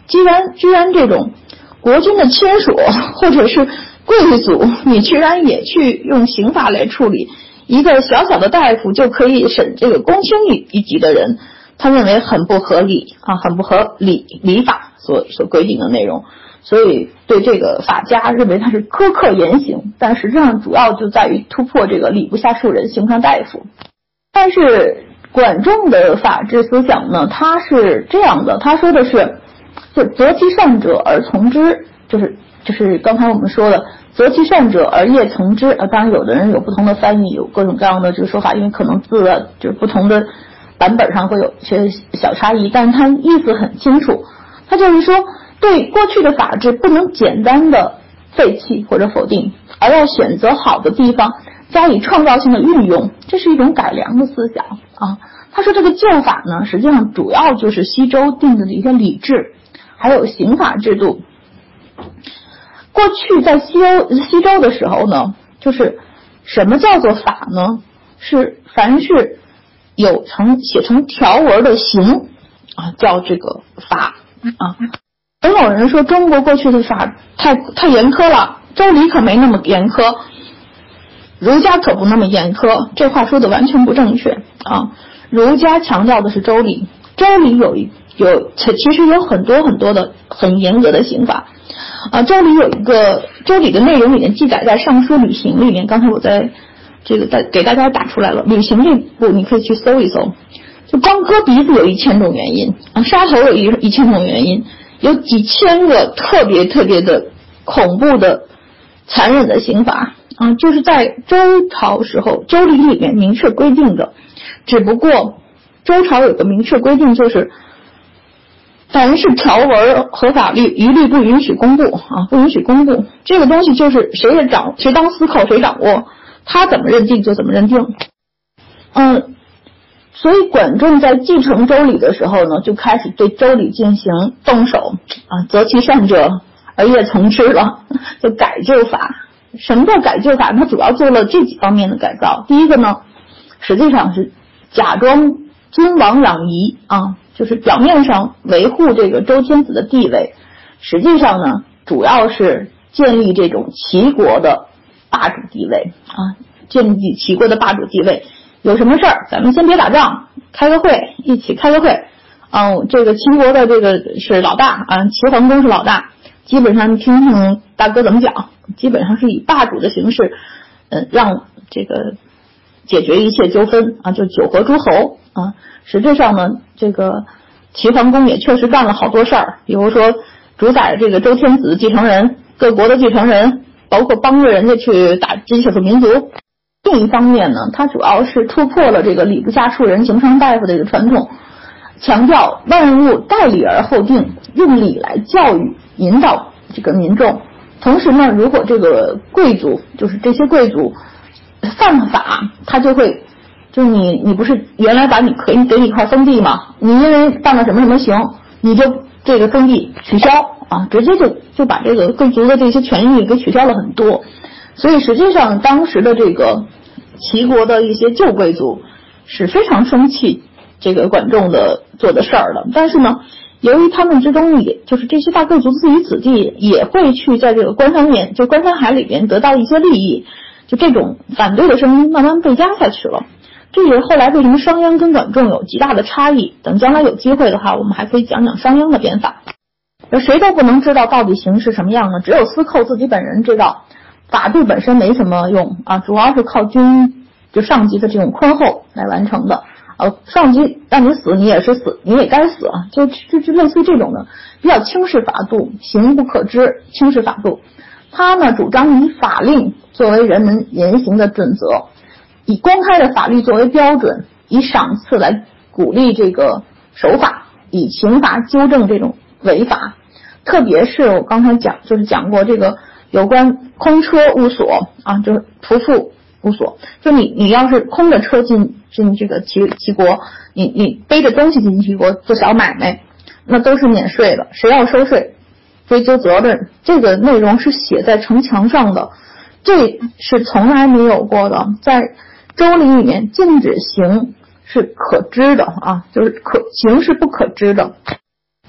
既然居然这种国君的亲属或者是贵族，你居然也去用刑法来处理一个小小的大夫就可以审这个公卿一一级的人。他认为很不合理啊，很不合理礼法所所规定的内容，所以对这个法家认为他是苛刻严刑，但实际上主要就在于突破这个礼不下庶人，刑不上大夫。但是管仲的法治思想呢，他是这样的，他说的是，就择其善者而从之，就是就是刚才我们说的择其善者而业从之啊。当然，有的人有不同的翻译，有各种各样的这个说法，因为可能字的就是不同的。版本上会有些小差异，但是它意思很清楚。他就是说，对过去的法治不能简单的废弃或者否定，而要选择好的地方加以创造性的运用，这是一种改良的思想啊。他说这个旧法呢，实际上主要就是西周定的一个礼制，还有刑法制度。过去在西欧西周的时候呢，就是什么叫做法呢？是凡是。有成写成条文的刑啊，叫这个法啊。总有人说中国过去的法太太严苛了，周礼可没那么严苛，儒家可不那么严苛。这话说的完全不正确啊！儒家强调的是周礼，周礼有一有其其实有很多很多的很严格的刑法啊。周礼有一个周礼的内容里面记载在《尚书吕行》里面，刚才我在这个在给大家打出来了。吕行这部你可以去搜一搜，就光割鼻子有一千种原因啊，杀头有一一千种原因。有几千个特别特别的恐怖的、残忍的刑罚啊，就是在周朝时候周礼里面明确规定的。只不过周朝有个明确规定，就是凡是条文和法律一律不允许公布啊，不允许公布。这个东西就是谁也掌谁当司寇谁掌握，他怎么认定就怎么认定。嗯。所以，管仲在继承周礼的时候呢，就开始对周礼进行动手啊，择其善者而业从之了，就改旧法。什么叫改旧法？他主要做了这几方面的改造。第一个呢，实际上是假装尊王攘夷啊，就是表面上维护这个周天子的地位，实际上呢，主要是建立这种齐国的霸主地位啊，建立齐国的霸主地位。有什么事儿，咱们先别打仗，开个会，一起开个会。嗯，这个齐国的这个是老大啊，齐桓公是老大。基本上听听大哥怎么讲，基本上是以霸主的形式，嗯，让这个解决一切纠纷啊，就九合诸侯啊。实际上呢，这个齐桓公也确实干了好多事儿，比如说主宰这个周天子继承人，各国的继承人，包括帮着人家去打击少数民族。另一方面呢，他主要是突破了这个礼不下庶人，情商大夫的这个传统，强调万物待礼而后定，用礼来教育引导这个民众。同时呢，如果这个贵族就是这些贵族犯了法，他就会就你你不是原来把你可以给你一块封地吗？你因为犯了什么什么刑，你就这个封地取消啊，直接就就把这个贵族的这些权益给取消了很多。所以实际上，当时的这个齐国的一些旧贵族是非常生气这个管仲的做的事儿的。但是呢，由于他们之中，也就是这些大贵族自己子弟也会去在这个官山面，就官山海里边得到一些利益，就这种反对的声音慢慢被压下去了。这也是后来为什么商鞅跟管仲有极大的差异。等将来有机会的话，我们还可以讲讲商鞅的变法。谁都不能知道到底形势什么样呢？只有司寇自己本人知道。法度本身没什么用啊，主要是靠君就上级的这种宽厚来完成的。呃，上级让你死，你也是死，你也该死啊，就就就类似于这种的，比较轻视法度，刑不可知，轻视法度。他呢主张以法令作为人们言行的准则，以公开的法律作为标准，以赏赐来鼓励这个守法，以刑罚纠正这种违法。特别是我刚才讲，就是讲过这个。有关空车无所啊，就是仆妇无所。就你你要是空着车进进这个齐齐国，你你背着东西进齐国做小买卖，那都是免税的。谁要收税，追究责任。这个内容是写在城墙上的，这是从来没有过的。在周礼里面，禁止刑是可知的啊，就是可刑是不可知的。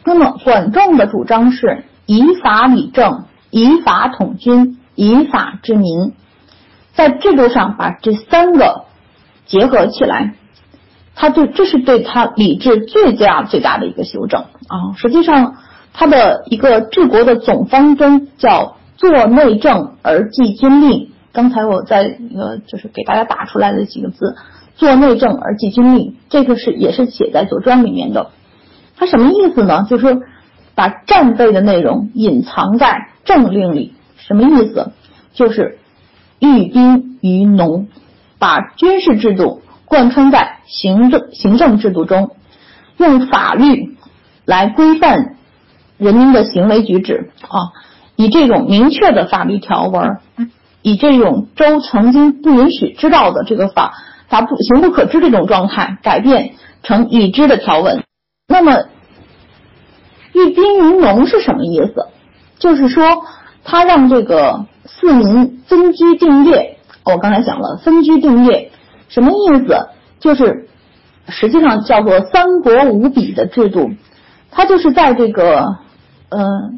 那么管仲的主张是以法理政。以法统军，以法治民，在制度上把这三个结合起来，他对这是对他理智最大最大的一个修正啊！实际上，他的一个治国的总方针叫做内政而记军令。刚才我在一个就是给大家打出来的几个字，做内政而记军令，这个是也是写在《左传》里面的。它什么意思呢？就是。把战备的内容隐藏在政令里，什么意思？就是寓兵于农，把军事制度贯穿在行政行政制度中，用法律来规范人民的行为举止啊，以这种明确的法律条文，以这种周曾经不允许知道的这个法法不行不可知这种状态，改变成已知的条文，那么。寓兵于农是什么意思？就是说，他让这个四民分居定业。我刚才讲了，分居定业什么意思？就是实际上叫做三国五比的制度。它就是在这个呃，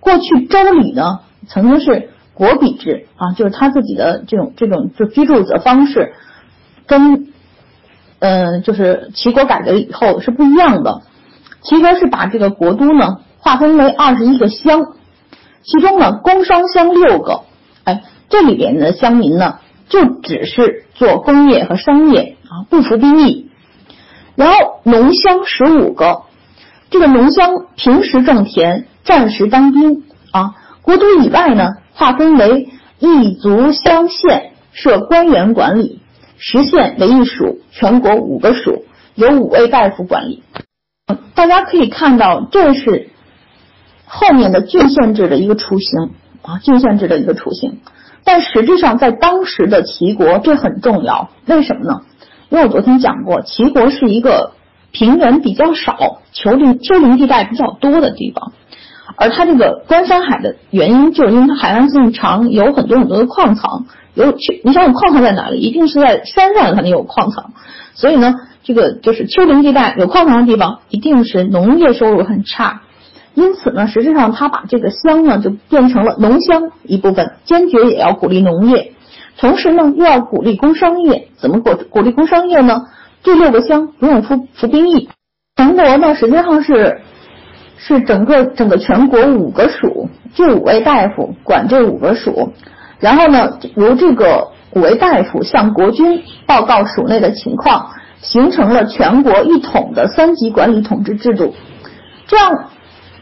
过去周礼呢曾经是国比制啊，就是他自己的这种这种就居住的方式，跟呃就是齐国改革以后是不一样的。齐国是把这个国都呢划分为二十一个乡，其中呢工商乡六个，这里边的乡民呢就只是做工业和商业啊，不服兵役。然后农乡十五个，这个农乡平时种田，战时当兵啊。国都以外呢，划分为一族乡县，设官员管理，十县为一属，全国五个属，由五位大夫管理。大家可以看到，这是后面的郡县制的一个雏形啊，郡县制的一个雏形。但实际上，在当时的齐国，这很重要，为什么呢？因为我昨天讲过，齐国是一个平原比较少、丘陵丘陵地带比较多的地方，而它这个观山海的原因，就是因为它海岸线长，有很多很多的矿藏。有去，你想想矿藏在哪里？一定是在山上才能有矿藏。所以呢，这个就是丘陵地带有矿藏的地方，一定是农业收入很差。因此呢，实际上他把这个乡呢就变成了农乡一部分，坚决也要鼓励农业。同时呢，又要鼓励工商业，怎么鼓鼓励工商业呢？这六个乡不用服服兵役，全国呢实际上是是整个整个全国五个属，这五位大夫管这五个属，然后呢，由这个五位大夫向国君报告属内的情况，形成了全国一统的三级管理统治制度。这样，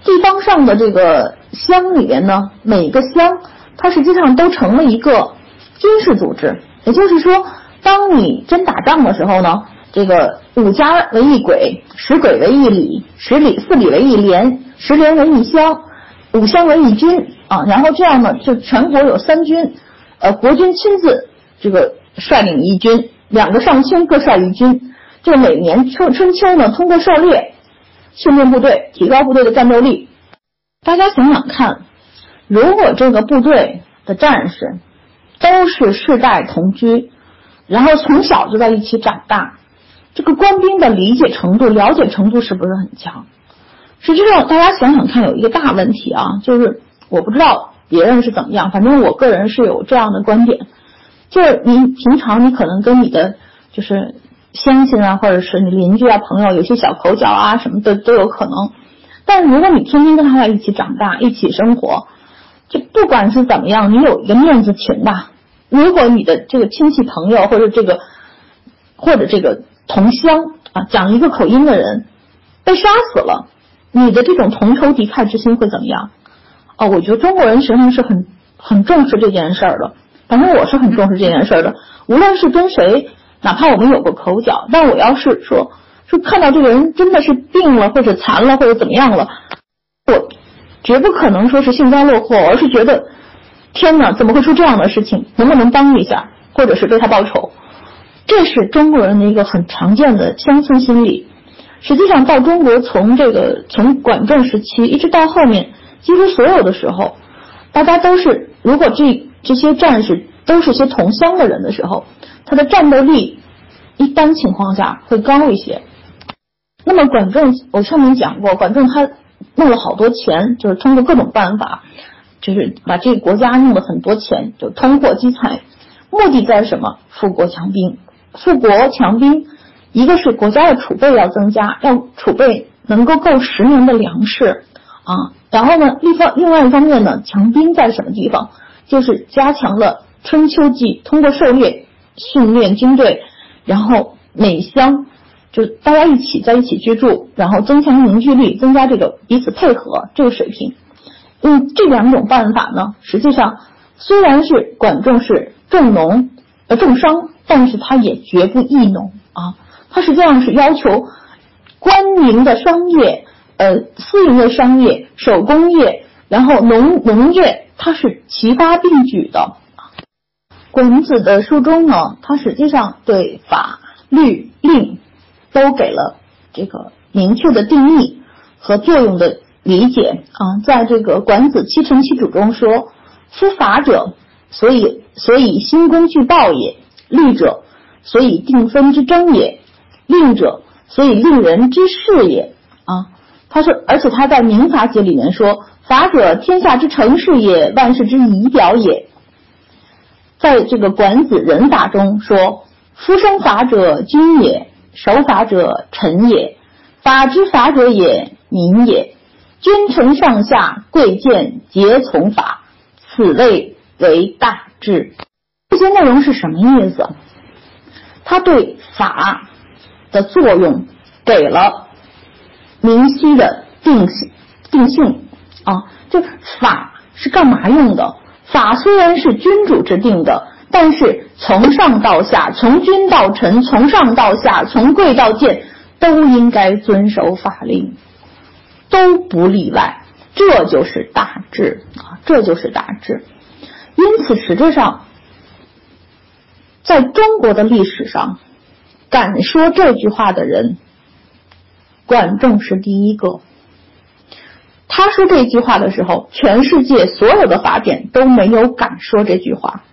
地方上的这个乡里边呢，每个乡它实际上都成了一个。军事组织，也就是说，当你真打仗的时候呢，这个五家为一轨，十轨为一里，十里四里为一连，十连为一乡，五乡为一军啊。然后这样呢，就全国有三军，呃，国君亲自这个率领一军，两个上卿各率一军。就每年春春秋呢，通过狩猎训练部队，提高部队的战斗力。大家想想看，如果这个部队的战士。都是世代同居，然后从小就在一起长大，这个官兵的理解程度、了解程度是不是很强？实际上，大家想想看，有一个大问题啊，就是我不知道别人是怎么样，反正我个人是有这样的观点，就是你平常你可能跟你的就是乡亲啊，或者是你邻居啊、朋友有些小口角啊什么的都有可能，但是如果你天天跟他在一起长大、一起生活，就不管是怎么样，你有一个面子群吧。如果你的这个亲戚朋友或者这个或者这个同乡啊，讲一个口音的人被杀死了，你的这种同仇敌忾之心会怎么样？哦，我觉得中国人实际上是很很重视这件事儿的。反正我是很重视这件事儿的。无论是跟谁，哪怕我们有过口角，但我要是说说看到这个人真的是病了或者残了或者怎么样了，我绝不可能说是幸灾乐祸，而是觉得。天哪，怎么会出这样的事情？能不能帮一下，或者是为他报仇？这是中国人的一个很常见的乡村心理。实际上，到中国从这个从管仲时期一直到后面，几乎所有的时候，大家都是如果这这些战士都是些同乡的人的时候，他的战斗力一般情况下会高一些。那么，管仲我上面讲过，管仲他弄了好多钱，就是通过各种办法。就是把这个国家弄了很多钱，就通货积财，目的在什么？富国强兵。富国强兵，一个是国家的储备要增加，要储备能够够十年的粮食啊。然后呢，另方另外一方面呢，强兵在什么地方？就是加强了春秋季通过狩猎训练军队，然后每乡就大家一起在一起居住，然后增强凝聚力，增加这个彼此配合这个水平。嗯，这两种办法呢，实际上虽然是管仲是重农呃重商，但是他也绝不抑农啊。他实际上是要求官营的商业、呃私营的商业、手工业，然后农农业，它是齐发并举的。管子的书中呢，他实际上对法律令都给了这个明确的定义和作用的。理解啊，在这个《管子·七臣七主》中说：“夫法者，所以所以兴功具报也；律者，所以定分之争也；令者，所以令人之事也。”啊，他说，而且他在民法解里面说，法者，天下之成事也，万事之仪表也。在这个管子人法中说，夫生法者，君也；守法者，臣也。法之法者也，民也。君臣上下，贵贱皆从法，此谓为大治。这些内容是什么意思？他对法的作用给了明晰的定性定性啊，就法是干嘛用的？法虽然是君主制定的，但是从上到下，从君到臣，从上到下，从贵到贱，都应该遵守法令，都不例外。这就是大治啊，这就是大治。因此，实质上，在中国的历史上，敢说这句话的人，管仲是第一个。他说这句话的时候，全世界所有的法典都没有敢说这句话。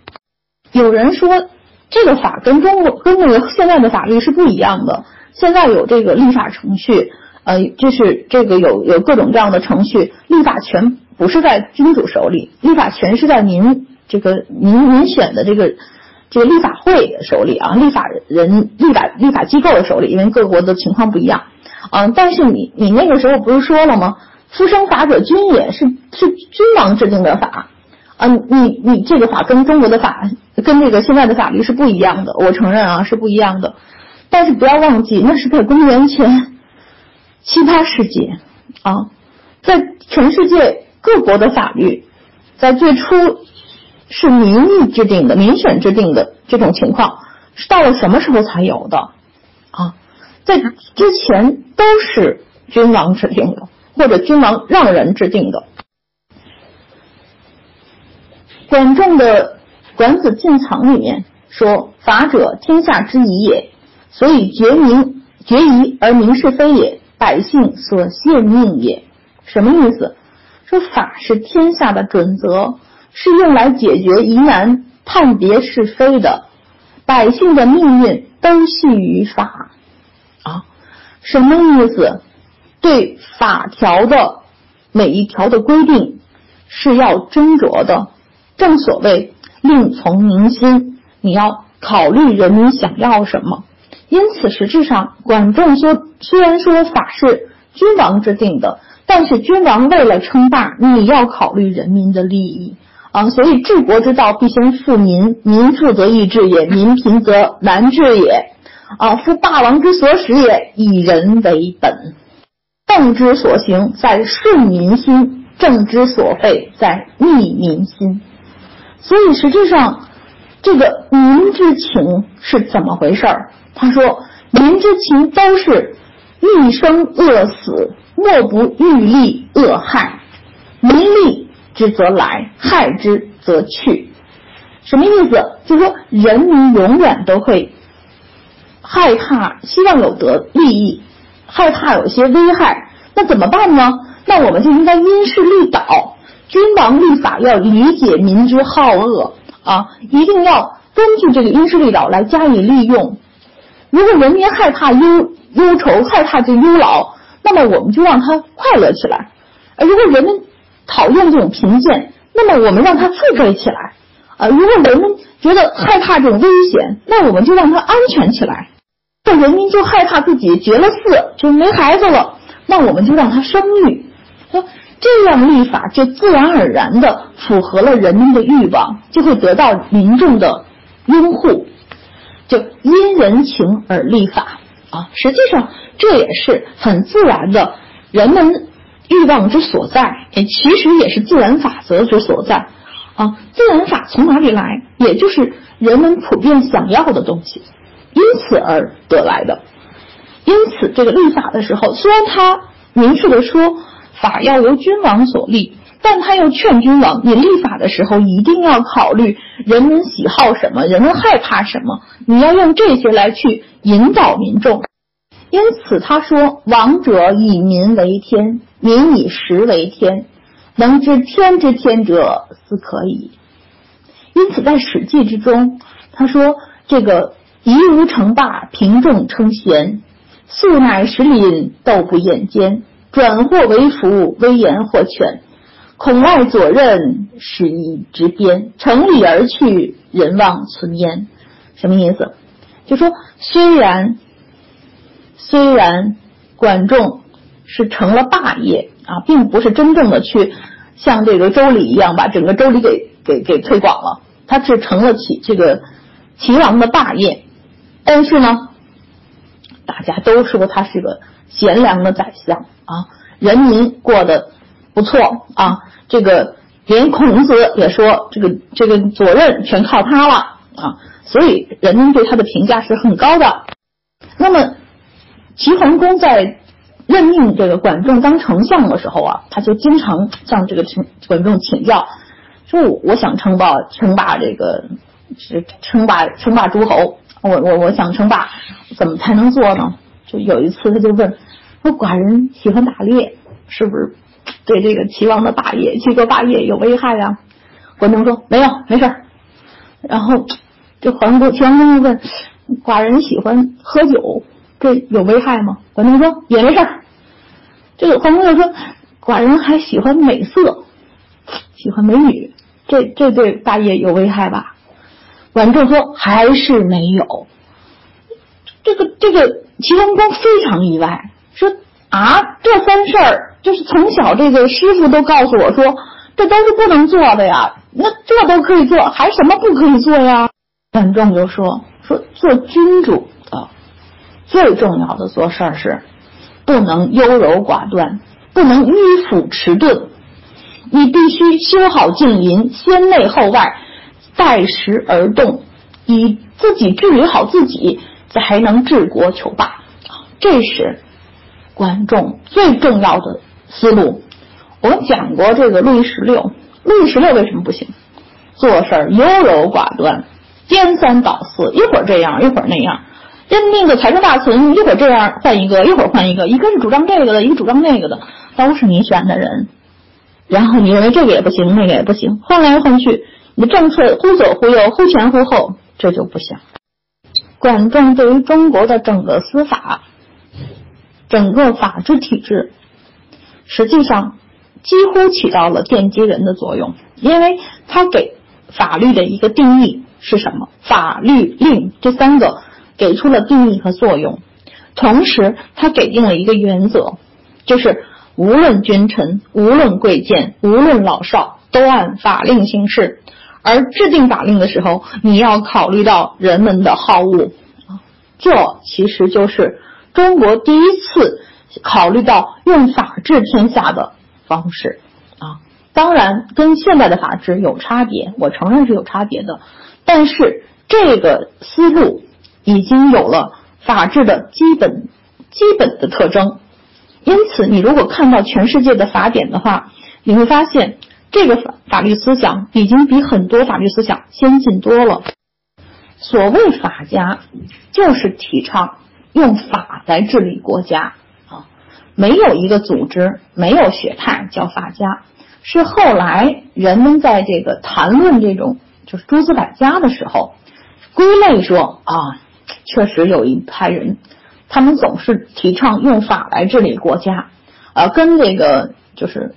有人说，这个法跟中国跟那个现在的法律是不一样的。现在有这个立法程序。呃，就是这个有有各种各样的程序，立法权不是在君主手里，立法权是在您这个您您选的这个这个立法会的手里啊，立法人立法立法机构的手里，因为各国的情况不一样嗯。但是你你那个时候不是说了吗？夫生法者君也是是君王制定的法啊，你你这个法跟中国的法跟这个现在的法律是不一样的，我承认啊是不一样的，但是不要忘记那是在公元前。七八世纪啊，在全世界各国的法律，在最初是民意制定的、民选制定的这种情况，是到了什么时候才有的啊？在之前都是君王制定的，或者君王让人制定的。管仲的《管子进藏》里面说：“法者，天下之宜也，所以决明决疑而明是非也。”百姓所献命也，什么意思？说法是天下的准则，是用来解决疑难、判别是非的。百姓的命运都系于法啊，什么意思？对法条的每一条的规定是要斟酌的。正所谓令从民心，你要考虑人民想要什么。因此，实质上，管仲说，虽然说法是君王制定的，但是君王为了称霸，你要考虑人民的利益啊。所以，治国之道，必先富民，民富则易治也，民贫则难治也。啊，夫霸王之所使也，以人为本。政之所行，在顺民心；政之所废，在逆民心。所以，实质上，这个民之情是怎么回事儿？他说：“民之情都是欲生恶死，莫不欲利恶害。民利之则来，害之则去。什么意思？就说，人民永远都会害怕，希望有得利益，害怕有些危害。那怎么办呢？那我们就应该因势利导，君王立法要理解民之好恶啊，一定要根据这个因势利导来加以利用。”如果人民害怕忧忧愁，害怕这忧劳，那么我们就让他快乐起来；而如果人们讨厌这种贫贱，那么我们让他富贵起来；啊，如果人们觉得害怕这种危险，那我们就让他安全起来。这人民就害怕自己绝了嗣，就没孩子了，那我们就让他生育。说这样立法，就自然而然的符合了人民的欲望，就会得到民众的拥护。就因人情而立法啊，实际上这也是很自然的，人们欲望之所在，也，其实也是自然法则之所在啊。自然法从哪里来？也就是人们普遍想要的东西，因此而得来的。因此，这个立法的时候，虽然他明确的说法要由君王所立。但他又劝君王，你立法的时候一定要考虑人民喜好什么，人们害怕什么，你要用这些来去引导民众。因此他说：“王者以民为天，民以食为天，能知天之天者，斯可矣。”因此在《史记》之中，他说：“这个夷吾成霸，平众称贤，素乃食饮，斗不厌奸。”转祸为福，威严或权。孔外左任，使一执鞭，乘礼而去，人望存焉。什么意思？就说虽然虽然管仲是成了霸业啊，并不是真正的去像这个周礼一样把整个周礼给给给推广了，他是成了齐这个齐王的霸业，但是呢，大家都说他是个贤良的宰相啊，人民过得不错啊。这个连孔子也说，这个这个左任全靠他了啊，所以人们对他的评价是很高的。那么齐桓公在任命这个管仲当丞相的时候啊，他就经常向这个陈管仲请教，说我想称霸称霸这个是称霸称霸诸侯，我我我想称霸，怎么才能做呢？就有一次他就问说，寡人喜欢打猎，是不是？对这个齐王的霸业，齐国霸业有危害呀？管仲说没有，没事儿然后这桓公齐桓公又问：寡人喜欢喝酒，这有危害吗？管仲说也没事儿这个桓公又说：寡人还喜欢美色，喜欢美女，这这对霸业有危害吧？管仲说还是没有。这个这个齐桓公非常意外，说啊，这三事儿。就是从小这个师傅都告诉我说，这都是不能做的呀。那这都可以做，还什么不可以做呀？管仲就说说做君主的最重要的做事儿是不能优柔寡断，不能迂腐迟钝。你必须修好静淫，先内后外，待时而动，以自己治理好自己，才能治国求霸。这是观众最重要的。思路，我们讲过这个路易十六，路易十六为什么不行？做事儿优柔寡断，颠三倒四，一会儿这样，一会儿那样。任命的财政大臣，一会儿这样换一个，一会儿换一个，一个是主张这个的，一个主张那个的，都是你选的人。然后你认为这个也不行，那个也不行，换来换去，你政策忽左忽右，忽前忽后，这就不行。管仲对于中国的整个司法、整个法治体制。实际上，几乎起到了奠基人的作用，因为他给法律的一个定义是什么？法律令这三个给出了定义和作用，同时他给定了一个原则，就是无论君臣，无论贵贱，无论老少，都按法令行事。而制定法令的时候，你要考虑到人们的好恶，这其实就是中国第一次。考虑到用法治天下的方式啊，当然跟现代的法治有差别，我承认是有差别的。但是这个思路已经有了法治的基本基本的特征。因此，你如果看到全世界的法典的话，你会发现这个法法律思想已经比很多法律思想先进多了。所谓法家，就是提倡用法来治理国家啊。没有一个组织，没有学派叫法家，是后来人们在这个谈论这种就是诸子百家的时候，归类说啊，确实有一派人，他们总是提倡用法来治理国家，啊，跟这个就是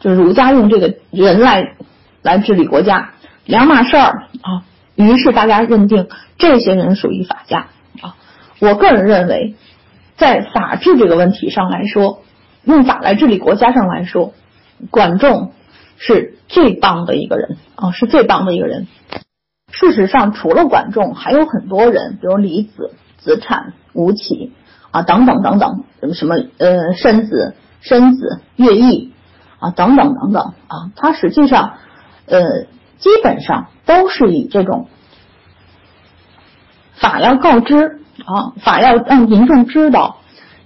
就是儒家用这个人来来治理国家两码事儿啊。于是大家认定这些人属于法家啊。我个人认为。在法治这个问题上来说，用法来治理国家上来说，管仲是最棒的一个人啊，是最棒的一个人。事实上，除了管仲，还有很多人，比如李子、子产、吴起啊，等等等等，什么什么呃，申子、申子、乐毅啊，等等等等啊，他实际上呃，基本上都是以这种法要告知。啊，法要让民众知道，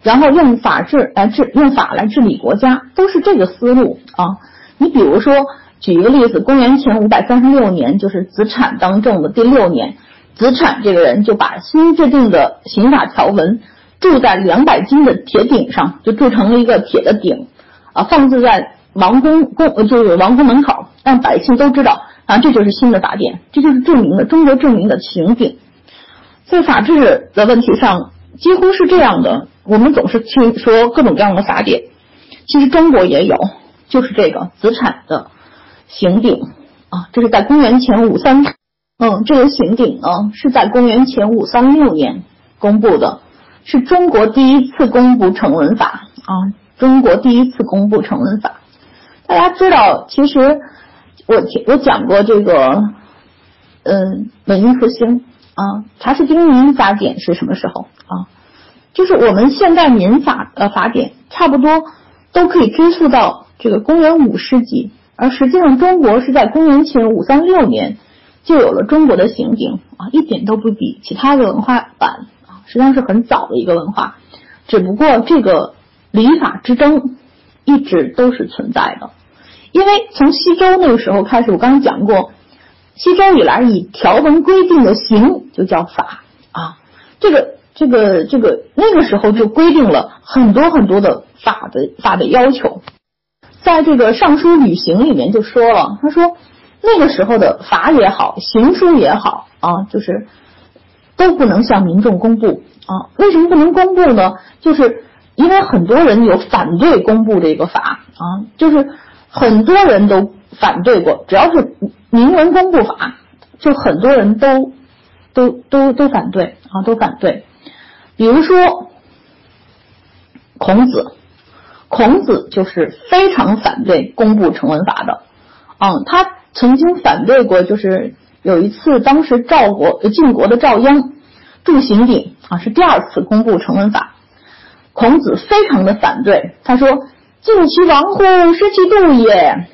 然后用法治来治，用法来治理国家，都是这个思路啊。你比如说，举一个例子，公元前五百三十六年，就是子产当政的第六年，子产这个人就把新制定的刑法条文铸在两百斤的铁鼎上，就铸成了一个铁的鼎啊，放置在王宫宫就是王宫门口，让百姓都知道啊，这就是新的法典，这就是著名的中国著名的刑鼎。在法治的问题上，几乎是这样的。我们总是听说各种各样的法典，其实中国也有，就是这个子产的刑鼎啊，这是在公元前五三，嗯，这个刑鼎呢是在公元前五三六年公布的，是中国第一次公布成文法啊，中国第一次公布成文法。大家知道，其实我我讲过这个，嗯，文艺复兴啊，查士丁尼法典是什么时候啊？就是我们现代民法呃法典差不多都可以追溯到这个公元五世纪，而实际上中国是在公元前五三六年就有了中国的刑鼎啊，一点都不比其他的文化晚啊，实际上是很早的一个文化，只不过这个礼法之争一直都是存在的，因为从西周那个时候开始，我刚刚讲过，西周以来以条文规定的刑就叫法啊，这个。这个这个那个时候就规定了很多很多的法的法的要求，在这个《尚书吕刑》里面就说了，他说那个时候的法也好，刑书也好啊，就是都不能向民众公布啊。为什么不能公布呢？就是因为很多人有反对公布这个法啊，就是很多人都反对过，只要是明文公布法，就很多人都都都都反对啊，都反对。比如说，孔子，孔子就是非常反对公布成文法的。嗯，他曾经反对过，就是有一次，当时赵国晋国的赵鞅铸刑鼎啊，是第二次公布成文法。孔子非常的反对，他说：“尽其王乎，失其度也。”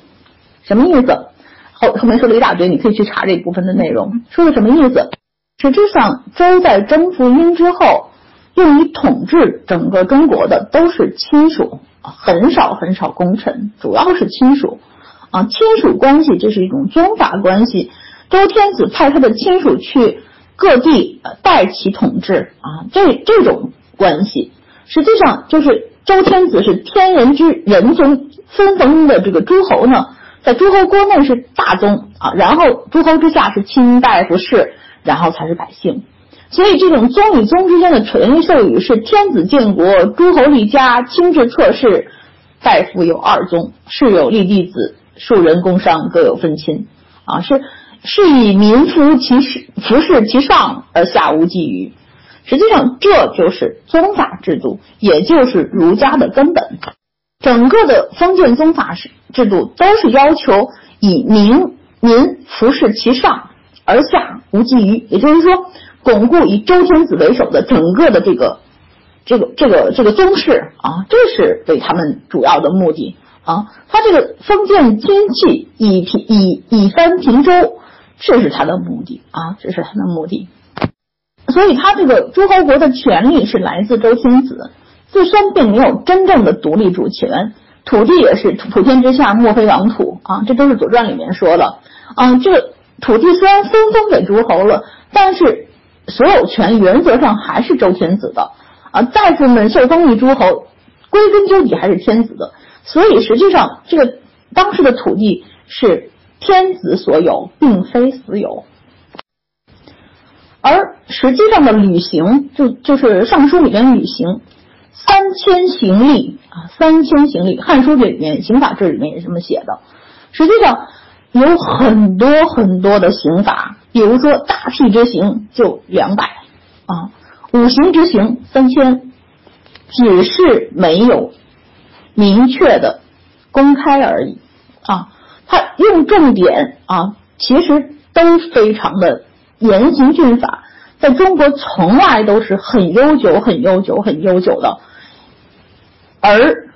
什么意思？后后面说了一大堆，你可以去查这一部分的内容。说的什么意思？实质上，周在征服殷之后。用于统治整个中国的都是亲属，很少很少功臣，主要是亲属啊。亲属关系这是一种宗法关系。周天子派他的亲属去各地代其统治啊，这这种关系实际上就是周天子是天人之人宗，分封的这个诸侯呢，在诸侯国内是大宗啊，然后诸侯之下是卿大夫士，然后才是百姓。所以，这种宗与宗之间的权力授予是天子建国，诸侯立家，亲至侧室，大夫有二宗，士有立弟子，庶人工商各有分亲。啊，是是以民服其事，服侍其上，而下无觊觎。实际上，这就是宗法制度，也就是儒家的根本。整个的封建宗法制制度都是要求以民民服侍其上，而下无觊觎。也就是说。巩固以周天子为首的整个的这个这个这个这个宗室啊，这是对他们主要的目的啊。他这个封建经济以平以以藩平周，这是他的目的啊，这是他的目的。所以他这个诸侯国的权力是来自周天子，自身并没有真正的独立主权，土地也是普天之下莫非王土啊，这都是《左传》里面说的啊。这个土地虽然分封给诸侯了，但是。所有权原则上还是周天子的啊，大夫们受封于诸侯，归根究底还是天子的。所以实际上，这个当时的土地是天子所有，并非私有。而实际上的履行，就就是《尚书》里面履行三千行吏啊，三千行吏，《汉书》这里面刑法志里面也这么写的。实际上有很多很多的刑法。比如说大辟之刑就两百啊，五行之刑三千，只是没有明确的公开而已啊。他用重点啊，其实都非常的严刑峻法，在中国从来都是很悠久、很悠久、很悠久的。而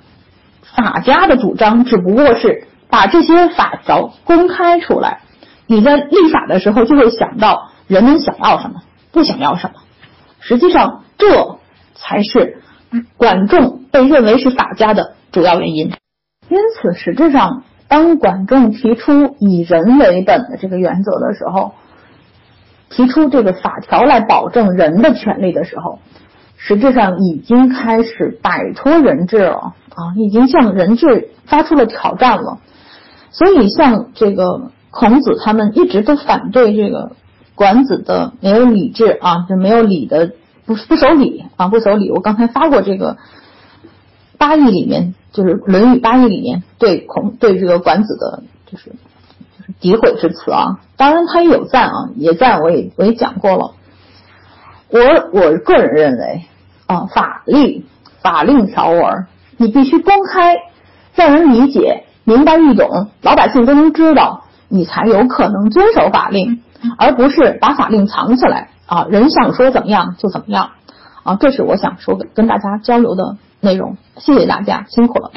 法家的主张只不过是把这些法条公开出来。你在立法的时候就会想到人们想要什么，不想要什么。实际上，这才是管仲被认为是法家的主要原因。因此，实质上，当管仲提出以人为本的这个原则的时候，提出这个法条来保证人的权利的时候，实质上已经开始摆脱人治了啊，已经向人治发出了挑战了。所以，像这个。孔子他们一直都反对这个管子的没有礼制啊，就没有礼的不不守礼啊，不守礼。我刚才发过这个《八义里面，就是《论语》八义里面对孔对这个管子的，就是诋毁之词啊。当然他也有赞啊，也赞，我也我也讲过了。我我个人认为啊，法律法令条文你必须公开，让人理解、明白易懂，老百姓都能知道，你才有可能遵守法令，而不是把法令藏起来啊，人想说怎么样就怎么样啊。这是我想说的，跟大家交流的内容。谢谢大家，辛苦了。